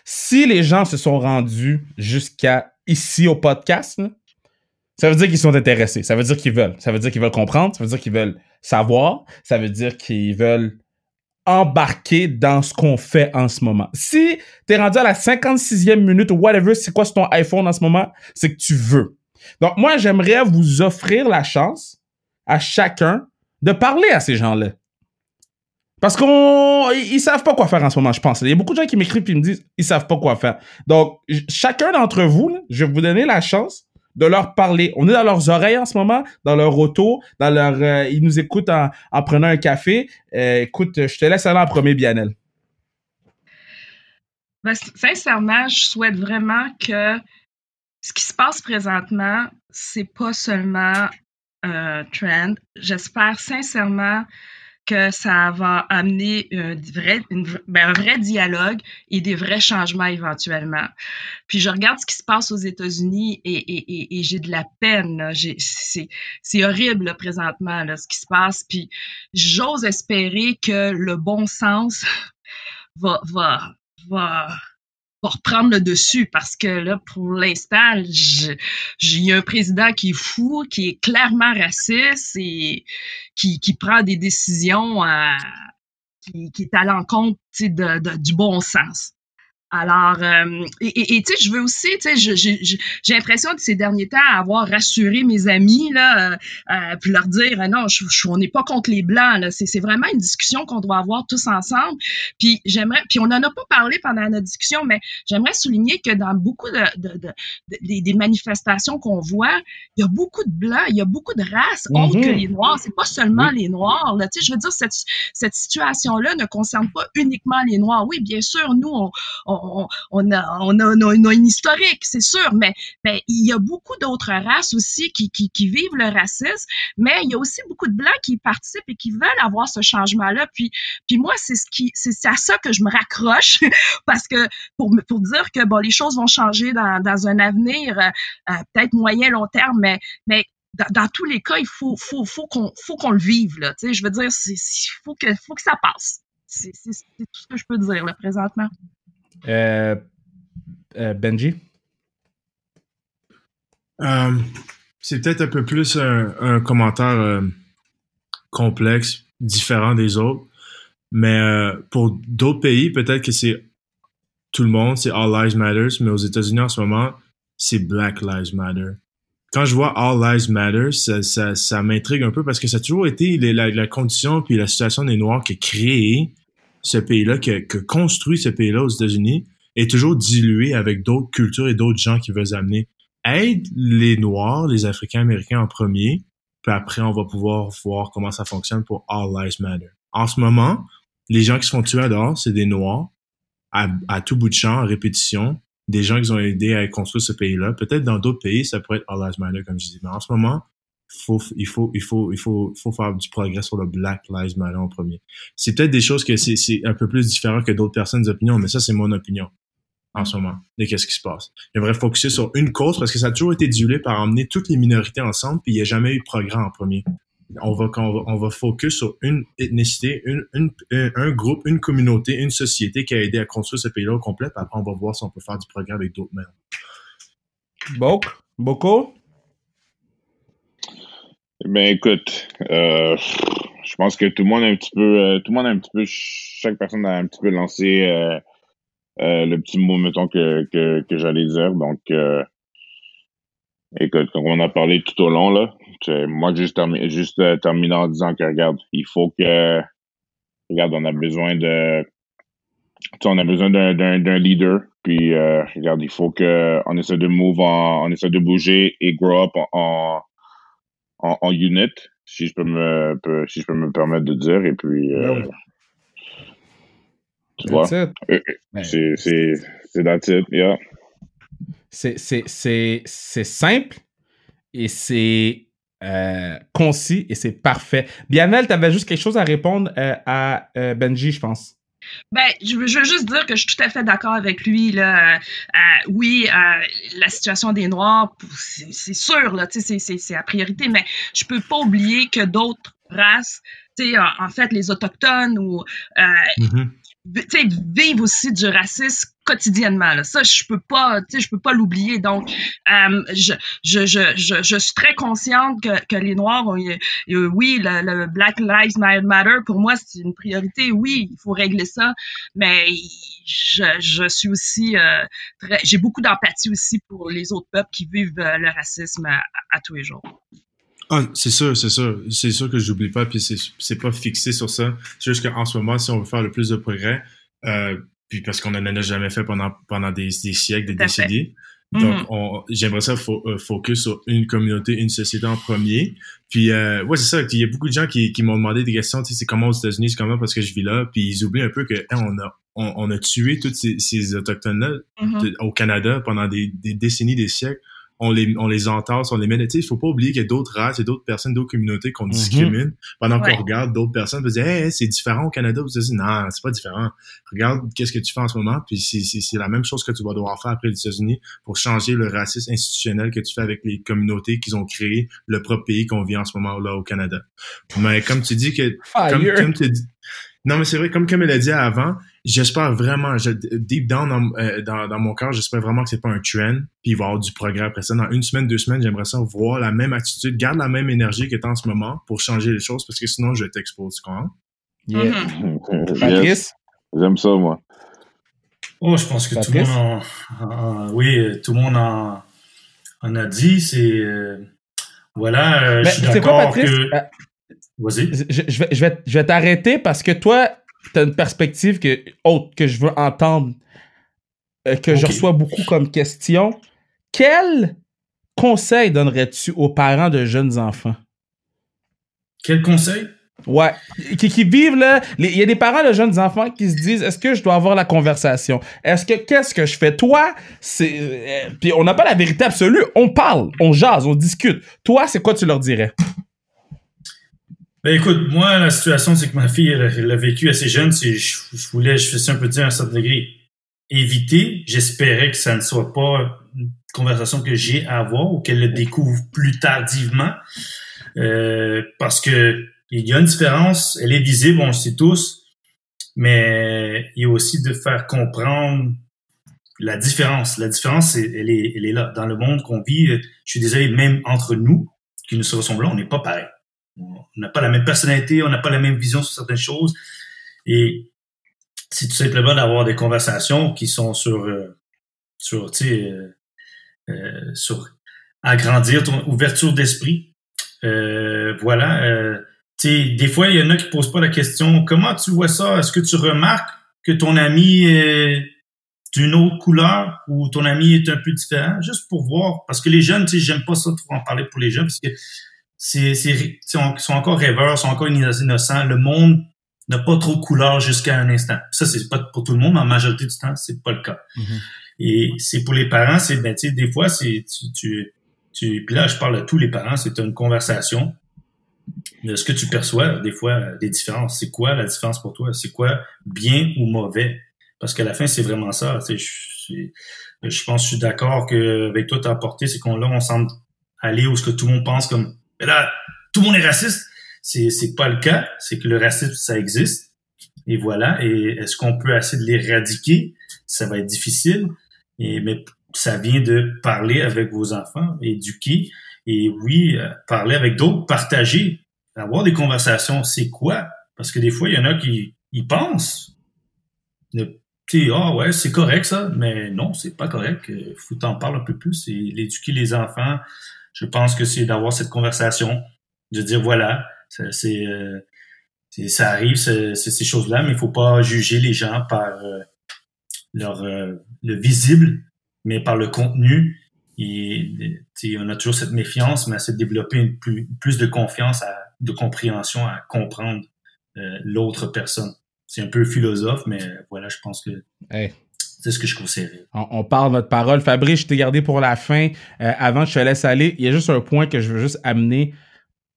S1: Si les gens se sont rendus jusqu'à ici au podcast, là, ça veut dire qu'ils sont intéressés. Ça veut dire qu'ils veulent. Ça veut dire qu'ils veulent comprendre. Ça veut dire qu'ils veulent savoir. Ça veut dire qu'ils veulent embarquer dans ce qu'on fait en ce moment. Si t'es rendu à la 56e minute ou whatever, c'est quoi ton iPhone en ce moment, c'est que tu veux. Donc, moi, j'aimerais vous offrir la chance à chacun de parler à ces gens-là. Parce qu'on, ils ils savent pas quoi faire en ce moment, je pense. Il y a beaucoup de gens qui m'écrivent et me disent, ils savent pas quoi faire. Donc, chacun d'entre vous, je vais vous donner la chance de leur parler. On est dans leurs oreilles en ce moment, dans leur auto, dans leur, euh, ils nous écoutent en, en prenant un café. Euh, écoute, je te laisse aller en premier, Bianel.
S6: Ben, sincèrement, je souhaite vraiment que ce qui se passe présentement, c'est pas seulement un trend. J'espère sincèrement que ça va amener un vrai, ben, un vrai dialogue et des vrais changements éventuellement. Puis je regarde ce qui se passe aux États-Unis et, et, et, j'ai de la peine. C'est horrible là, présentement là, ce qui se passe. Puis j'ose espérer que le bon sens va, va, va, va reprendre le dessus parce que là, pour l'instant, j'ai un président qui est fou, qui est clairement raciste et qui, prend des décisions euh, qui, qui est à l'encontre du bon sens. Alors, euh, et tu sais, je veux aussi, tu sais, j'ai l'impression de ces derniers temps avoir rassuré mes amis, là, euh, euh puis leur dire, ah non, je, on n'est pas contre les Blancs, là. C'est vraiment une discussion qu'on doit avoir tous ensemble. Puis j'aimerais, puis on n'en a pas parlé pendant notre discussion, mais j'aimerais souligner que dans beaucoup de, de, de, des manifestations qu'on voit, il y a beaucoup de Blancs, il y a beaucoup de races autres que les Noirs. C'est pas seulement les Noirs, là. Tu sais, je veux dire, cette, cette situation-là ne concerne pas uniquement les Noirs. Oui, bien sûr, nous, on, on on, a, on, a, une historique, c'est sûr, mais, il y a beaucoup d'autres races aussi qui, vivent le racisme, mais il y a aussi beaucoup de blancs qui participent et qui veulent avoir ce changement-là. Puis, puis moi, c'est ce qui, c'est à ça que je me raccroche parce que pour, pour dire que bon, les choses vont changer dans, un avenir euh, euh, peut-être moyen long terme, mais, mais dans, tous les cas, il faut, faut, faut qu'on faut qu'on le vive. Là, je veux dire, il faut que, faut que ça passe. C'est tout ce que je peux dire là, présentement.
S1: Euh, euh, Benji?
S5: Euh, c'est peut-être un peu plus un, commentaire complexe, différent des autres. Mais pour d'autres pays, peut-être que c'est tout le monde, c'est All Lives Matter, mais aux États-Unis en ce moment, c'est Black Lives Matter. Quand je vois All Lives Matter, ça, m'intrigue un peu parce que ça a toujours été la, condition puis la situation des Noirs qui a créé ce pays-là, que, que construit ce pays-là aux États-Unis, est toujours dilué avec d'autres cultures et d'autres gens qui veulent amener. Aide les Noirs, les Africains américains en premier, puis après, on va pouvoir voir comment ça fonctionne pour All Lives Matter. En ce moment, les gens qui se font tuer dehors, c'est des Noirs, à, à, tout bout de champ, en répétition, des gens qui ont aidé à construire ce pays-là. Peut-être dans d'autres pays, ça pourrait être All Lives Matter, comme je dis. Mais en ce moment, faut, il faut, il faut, il faut, faut faire du progrès sur le Black Lives Matter en premier. C'est peut-être des choses que c'est, c'est un peu plus différent que d'autres personnes opinions, mais ça, c'est mon opinion en ce moment de qu'est-ce qui se passe. J'aimerais focuser sur une cause parce que ça a toujours été dilué par emmener toutes les minorités ensemble, puis il n'y a jamais eu de progrès en premier. On va, on va, on va focus sur une ethnicité, une, une, un groupe, une communauté, une société qui a aidé à construire ce pays-là au complet, puis après on va voir si on peut faire du progrès avec d'autres mêmes.
S1: Bon, beaucoup?
S3: Ben écoute, euh, je pense que tout le monde a un petit peu, euh, tout le monde a un petit peu, chaque personne a un petit peu lancé euh, le petit mot, mettons, que, que, que j'allais dire. Donc, écoute, comme on a parlé tout au long, là, moi, juste, terminer juste terminer en disant que, regarde, il faut que, regarde, on a besoin de, on a besoin d'un leader. Puis, regarde, il faut que on essaie de move en, on essaie de bouger et grow up en en, unit, si je peux me si je peux me permettre de dire. Et puis euh, tu vois. Euh, euh, c'est c'est c'est that's it, yeah.
S1: C'est simple et c'est concis et c'est parfait. Bianel, tu avais juste quelque chose à répondre à Benji, je pense.
S6: Ben, je veux, juste dire que je suis tout à fait d'accord avec lui. Là. Euh, euh, oui, euh, la situation des Noirs, c'est sûr, c'est la priorité, mais je peux pas oublier que d'autres races, en, en fait, les Autochtones ou mm-hmm vivent aussi du racisme quotidiennement. Ça, je peux pas, je peux pas l'oublier. Donc, euh, je, je, je, je, suis très consciente que, que les Noirs, ont, oui, le, Black Lives Matter, pour moi, c'est une priorité. Oui, il faut régler ça, mais je, je suis aussi, euh, j'ai beaucoup d'empathie aussi pour les autres peuples qui vivent euh, le racisme à tous les jours.
S5: Ah, c'est sûr, c'est sûr. C'est sûr que j'oublie pas, puis c'est pas fixé sur ça. C'est juste qu'en ce moment, si on veut faire le plus de progrès, euh, puis parce qu'on n'en a jamais fait pendant, pendant des, des siècles, des décennies, donc, mm-hmm. j'aimerais ça euh, focus sur une communauté, une société en premier. Puis, euh, ouais, c'est ça. Il y a beaucoup de gens qui, qui m'ont demandé des questions. Tu sais, c'est comment aux États-Unis, c'est comment parce que je vis là. Puis, ils oublient un peu que on a on, on a tué tous ces, ces autochtones-là
S6: Mhm.
S5: au Canada pendant des, des décennies, des siècles. On les, on les entasse, on les met. Tu sais, il faut pas oublier qu'il y a d'autres races et d'autres personnes, d'autres communautés qu'on discrimine pendant
S6: Ouais.
S5: qu'on regarde d'autres personnes. On dire, hey, c'est différent au Canada. Vous dites, non, c'est pas différent. Regarde qu'est-ce que tu fais en ce moment, puis c'est- c'est c'est la même chose que tu vas devoir faire après les États-Unis pour changer le racisme institutionnel que tu fais avec les communautés qu'ils ont créé, le propre pays qu'on vit en ce moment là au Canada. Mais comme tu dis que comme,
S1: Fire.
S5: comme tu dis- non, mais c'est vrai, comme Camille a dit avant, j'espère vraiment, je, deep down dans, euh, dans, dans mon cœur, j'espère vraiment que c'est pas un trend, puis il va y avoir du progrès après ça. Dans une semaine, deux semaines, j'aimerais ça voir la même attitude, garde la même énergie que t'as en ce moment pour changer les choses, parce que sinon, je t'expose, tu comprends?
S1: Yeah.
S6: Mhm.
S3: Yes.
S1: Patrice?
S3: J'aime ça, moi.
S2: Oh, je pense que tout le monde en, en- oui, euh, tout le monde en, en a dit. C'est euh, voilà, euh, je suis d'accord
S1: Patrice?
S2: que. Vas-y.
S1: je, je vais, je vais, je vais t'arrêter parce que toi, t'as une perspective que, autre que je veux entendre, euh, que je reçois beaucoup comme question. Quel conseil donnerais-tu aux parents de jeunes enfants?
S2: Quel conseil?
S1: Ouais, qui, qui vivent là. Il y a des parents de jeunes enfants qui se disent est-ce que je dois avoir la conversation? Est-ce que qu'est-ce que je fais? Toi, c'est. euh, puis on n'a pas la vérité absolue. On parle, on jase, on discute. Toi, c'est quoi tu leur dirais?
S2: Ben écoute, moi, la situation, c'est que ma fille, elle, a- elle a vécu assez jeune. Je, je voulais, je faisais un peu dire à un certain degré, éviter. J'espérais que ça ne soit pas une conversation que j'ai à avoir ou qu'elle le découvre plus tardivement. Euh, parce que il y a une différence, elle est visible, on le sait tous, mais il y a aussi de faire comprendre la différence. La différence, elle est, elle est là. Dans le monde qu'on vit, je suis désolé, même entre nous, qui nous ressemblons, on n'est pas pareil. On n'a pas la même personnalité, on n'a pas la même vision sur certaines choses. Et c'est tout simplement d'avoir des conversations qui sont sur, euh, sur, euh, euh, sur agrandir ton ouverture d'esprit. Voilà. Des fois, il y en a qui posent pas la question comment tu vois ça? Est-ce que tu remarques que ton ami est d'une autre couleur ou ton ami est un peu différent? Juste pour voir, parce que les jeunes, j'aime pas ça en parler pour les jeunes parce que c'est, sont encore rêveurs, ils sont encore innocents. Le monde n'a pas trop de couleur jusqu'à un instant. Ça, c'est pas pour tout le monde, mais en majorité du temps, c'est pas le cas. Et c'est pour les parents, c'est ben, tu sais, des fois, c'est tu, tu, tu, puis là, je parle à tous les parents, c'est une conversation de ce que tu perçois, des fois, des différences. C'est quoi la différence pour toi? C'est quoi bien ou mauvais? Parce qu'à la fin, c'est vraiment ça. tu sais, Je, je pense je suis d'accord qu'avec toi, t'as apporté, c'est qu'on là, on semble aller où ce que tout le monde pense comme, là, tout le monde est raciste. C'est, c'est pas le cas. C'est que le racisme, ça existe. Et voilà. Et est-ce qu'on peut essayer de l'éradiquer? Ça va être difficile. Et, mais ça vient de parler avec vos enfants, éduquer. Et oui, euh, parler avec d'autres, partager, avoir des conversations. C'est quoi? Parce que des fois, il y en a qui y pensent. Le- ah ouais, c'est correct ça, mais non, c'est pas correct. Il faut t'en parler un peu plus et l'éduquer les enfants. Je pense que c'est d'avoir cette conversation, de dire voilà, c'est euh, ça arrive, c'est ces choses-là, mais il faut pas juger les gens par euh, leur euh, le visible, mais par le contenu. Et on a toujours cette méfiance, mais c'est de développer une plus, plus de confiance, à, de compréhension à comprendre euh, l'autre personne. C'est un peu philosophe, mais voilà, je pense que. C'est ce que je conseillerais.
S1: On, parle notre parole. Fabrice, je t'ai gardé pour la fin. Euh, avant je te laisse aller, il y a juste un point que je veux juste amener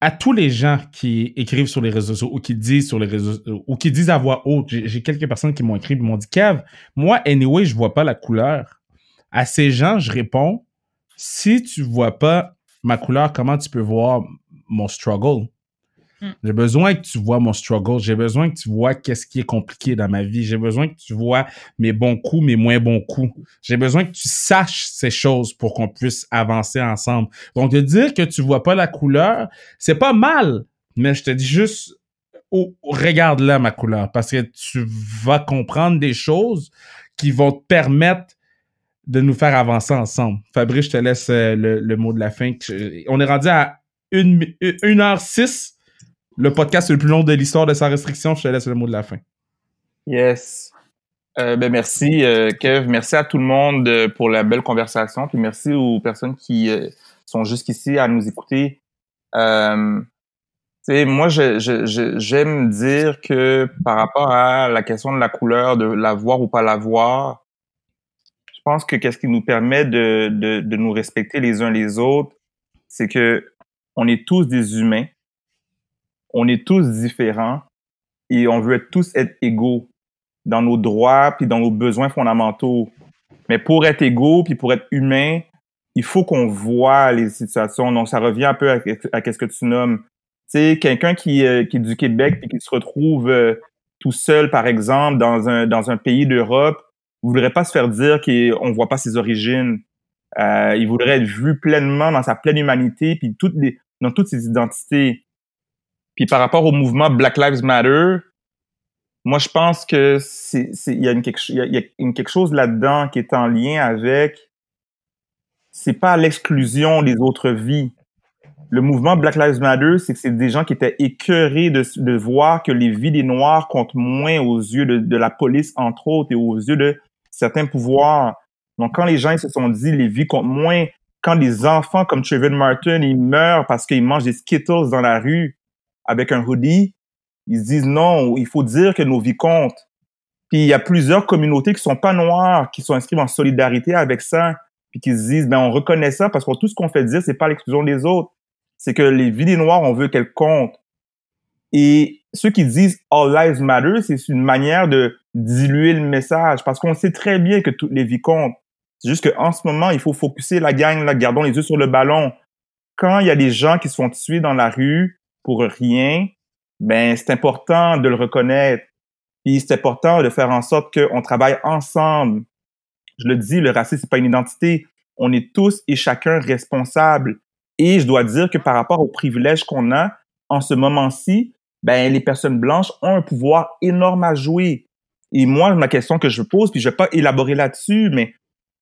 S1: à tous les gens qui écrivent sur les réseaux sociaux ou qui disent sur les réseaux ou qui disent à voix haute. J'ai j'ai quelques personnes qui m'ont écrit et m'ont dit Kev, moi, anyway, je vois pas la couleur. À ces gens, je réponds si tu vois pas ma couleur, comment tu peux voir mon struggle?
S6: Mm.
S1: J'ai besoin que tu vois mon struggle. J'ai besoin que tu vois qu'est-ce qui est compliqué dans ma vie. J'ai besoin que tu vois mes bons coups, mes moins bons coups. J'ai besoin que tu saches ces choses pour qu'on puisse avancer ensemble. Donc, de dire que tu vois pas la couleur, c'est pas mal, mais je te dis juste, regarde là ma couleur, parce que tu vas comprendre des choses qui vont te permettre de nous faire avancer ensemble. Fabrice, je te laisse euh, le, mot de la fin. On est rendu à 1h06. Le podcast le plus long de l'histoire de Sans Restriction. Je te laisse le mot de la fin.
S4: Yes. Euh, ben merci, euh, Kev. Merci à tout le monde euh, pour la belle conversation. Puis merci aux personnes qui sont jusqu'ici à nous écouter. Moi, j'aime dire que par rapport à la question de la couleur, de la voir ou pas la voir, je pense que qu'est-ce qui nous permet de, de, de nous respecter les uns les autres, c'est que on est tous des humains, on est tous différents et on veut tous être égaux dans nos droits puis dans nos besoins fondamentaux. Mais pour être égaux puis pour être humain, il faut qu'on voit les situations. Donc, ça revient un peu à, qu'est-ce que tu nommes. Tu sais, quelqu'un qui, euh, est du Québec et qui se retrouve euh, tout seul, par exemple, dans un, pays d'Europe, ne voudrait pas se faire dire qu'on ne voit pas ses origines. Euh, il voudrait être vu pleinement dans sa pleine humanité, puis dans toutes ses identités. Puis par rapport au mouvement Black Lives Matter, moi, je pense que c'est, il y a une quelque, y a, une quelque chose là-dedans qui est en lien avec, c'est pas l'exclusion des autres vies. Le mouvement Black Lives Matter, c'est que c'est des gens qui étaient écœurés de, voir que les vies des Noirs comptent moins aux yeux de, la police, entre autres, et aux yeux de certains pouvoirs. Donc, quand les gens se sont dit les vies comptent moins, quand des enfants comme Trayvon Martin, ils meurent parce qu'ils mangent des Skittles dans la rue avec un hoodie, ils se disent non, il faut dire que nos vies comptent. Puis il y a plusieurs communautés qui sont pas noires, qui sont inscrites en solidarité avec ça, puis qui se disent ben on reconnaît ça parce que tout ce qu'on fait dire c'est pas l'exclusion des autres, c'est que les vies des noirs on veut qu'elles comptent. Et ceux qui disent All Lives Matter, c'est une manière de diluer le message parce qu'on sait très bien que toutes les vies comptent. C'est juste qu'en ce moment, il faut focuser la gang, là, gardons les yeux sur le ballon. Quand il y a des gens qui se font tuer dans la rue pour rien, ben c'est important de le reconnaître. Puis c'est important de faire en sorte qu'on travaille ensemble. Je le dis, le racisme, c'est pas une identité. On est tous et chacun responsables. Et je dois dire que par rapport aux privilèges qu'on a, en ce moment-ci, ben, les personnes blanches ont un pouvoir énorme à jouer. Et moi, ma question que je pose, puis je vais pas élaborer là-dessus, mais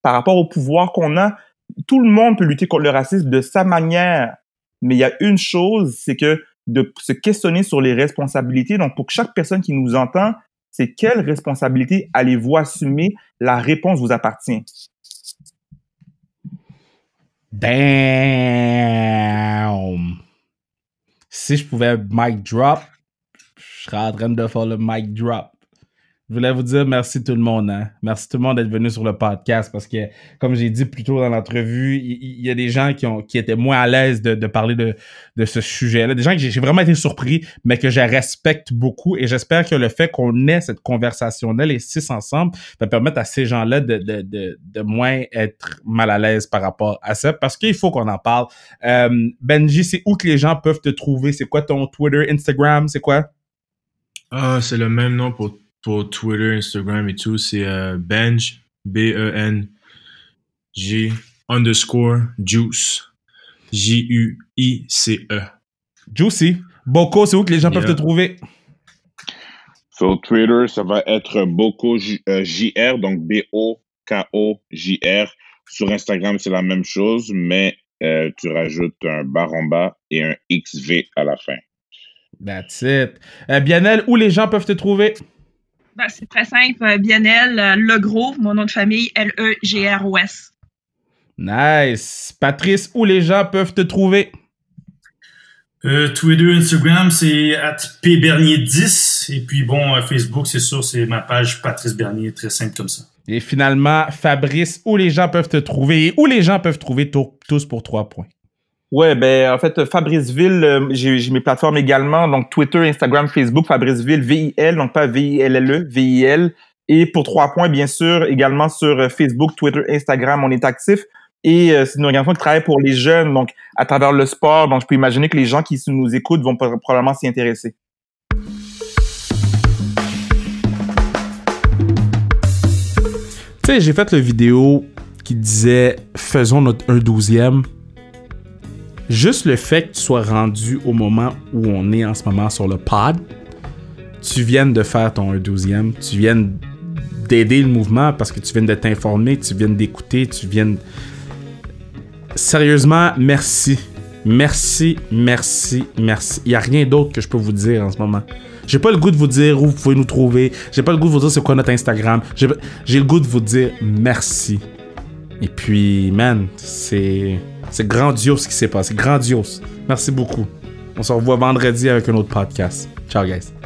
S4: par rapport au pouvoir qu'on a, tout le monde peut lutter contre le racisme de sa manière. Mais il y a une chose, c'est que de se questionner sur les responsabilités. Donc, pour chaque personne qui nous entend, c'est quelle responsabilité allez-vous assumer? La réponse vous appartient.
S1: Bam! Si je pouvais mic drop, je serais en train de faire le mic drop. Je voulais vous dire merci tout le monde. Hein? Merci tout le monde d'être venu sur le podcast parce que, comme j'ai dit plus tôt dans l'entrevue, il y, a des gens qui, ont, qui étaient moins à l'aise de, de parler de, de ce sujet-là. Des gens que j'ai vraiment été surpris, mais que je respecte beaucoup. Et j'espère que le fait qu'on ait cette conversation-là, les six ensemble, va permettre à ces gens-là de, de, de, de moins être mal à l'aise par rapport à ça parce qu'il faut qu'on en parle. Euh, Benji, c'est où que les gens peuvent te trouver? C'est quoi ton Twitter, Instagram? C'est quoi?
S5: Ah, c'est le même nom pour pour Twitter, Instagram et tout, c'est euh, Benj, B-E-N-G, underscore, Juice, J-U-I-C-E.
S1: Juicy. Boko, c'est où que les gens
S5: Yeah.
S1: peuvent te trouver?
S3: Sur Twitter, ça va être Boko J- euh, JR, donc B-O-K-O-J-R. Sur Instagram, c'est la même chose, mais euh, tu rajoutes un bar en bas et un XV à la fin.
S1: That's it. Euh, Bianel, où les gens peuvent te trouver?
S6: Ben, c'est très simple. euh, Bienel, euh, Legros, mon nom de famille, E L-E-G-R-O-S.
S1: Nice. Patrice, où les gens peuvent te trouver?
S2: Euh, Twitter, Instagram, c'est at pbernier10. Et puis bon, euh, Facebook, c'est sûr, c'est ma page Patrice Bernier, très simple comme ça.
S1: Et finalement, Fabrice, où les gens peuvent te trouver? Et où les gens peuvent trouver Tou- tous pour trois points?
S4: Ouais, ben en fait, Fabriceville, euh, j'ai mes plateformes également, donc Twitter, Instagram, Facebook, Fabriceville, V-I-L, donc pas V-I-L-L-E, V-I-L. Et pour trois points, bien sûr, également sur euh, Facebook, Twitter, Instagram, on est actif. Et euh, c'est une organisation qui travaille pour les jeunes, donc à travers le sport. Donc je peux imaginer que les gens qui nous écoutent vont pro- probablement s'y intéresser.
S1: Tu sais, j'ai fait le vidéo qui disait faisons notre 1 douzième. Juste le fait que tu sois rendu au moment où on est en ce moment sur le pod, tu viennes de faire ton 1 douzième, tu viennes d'aider le mouvement parce que tu viens de t'informer, tu viens d'écouter, tu viens... Sérieusement, merci. Merci, merci, merci. Il n'y a rien d'autre que je peux vous dire en ce moment. J'ai pas le goût de vous dire où vous pouvez nous trouver. J'ai pas le goût de vous dire c'est quoi notre Instagram. J'ai le goût de vous dire merci. Et puis, man, c'est c'est grandiose ce qui s'est passé. Grandiose. Merci beaucoup. On se revoit vendredi avec un autre podcast. Ciao, guys.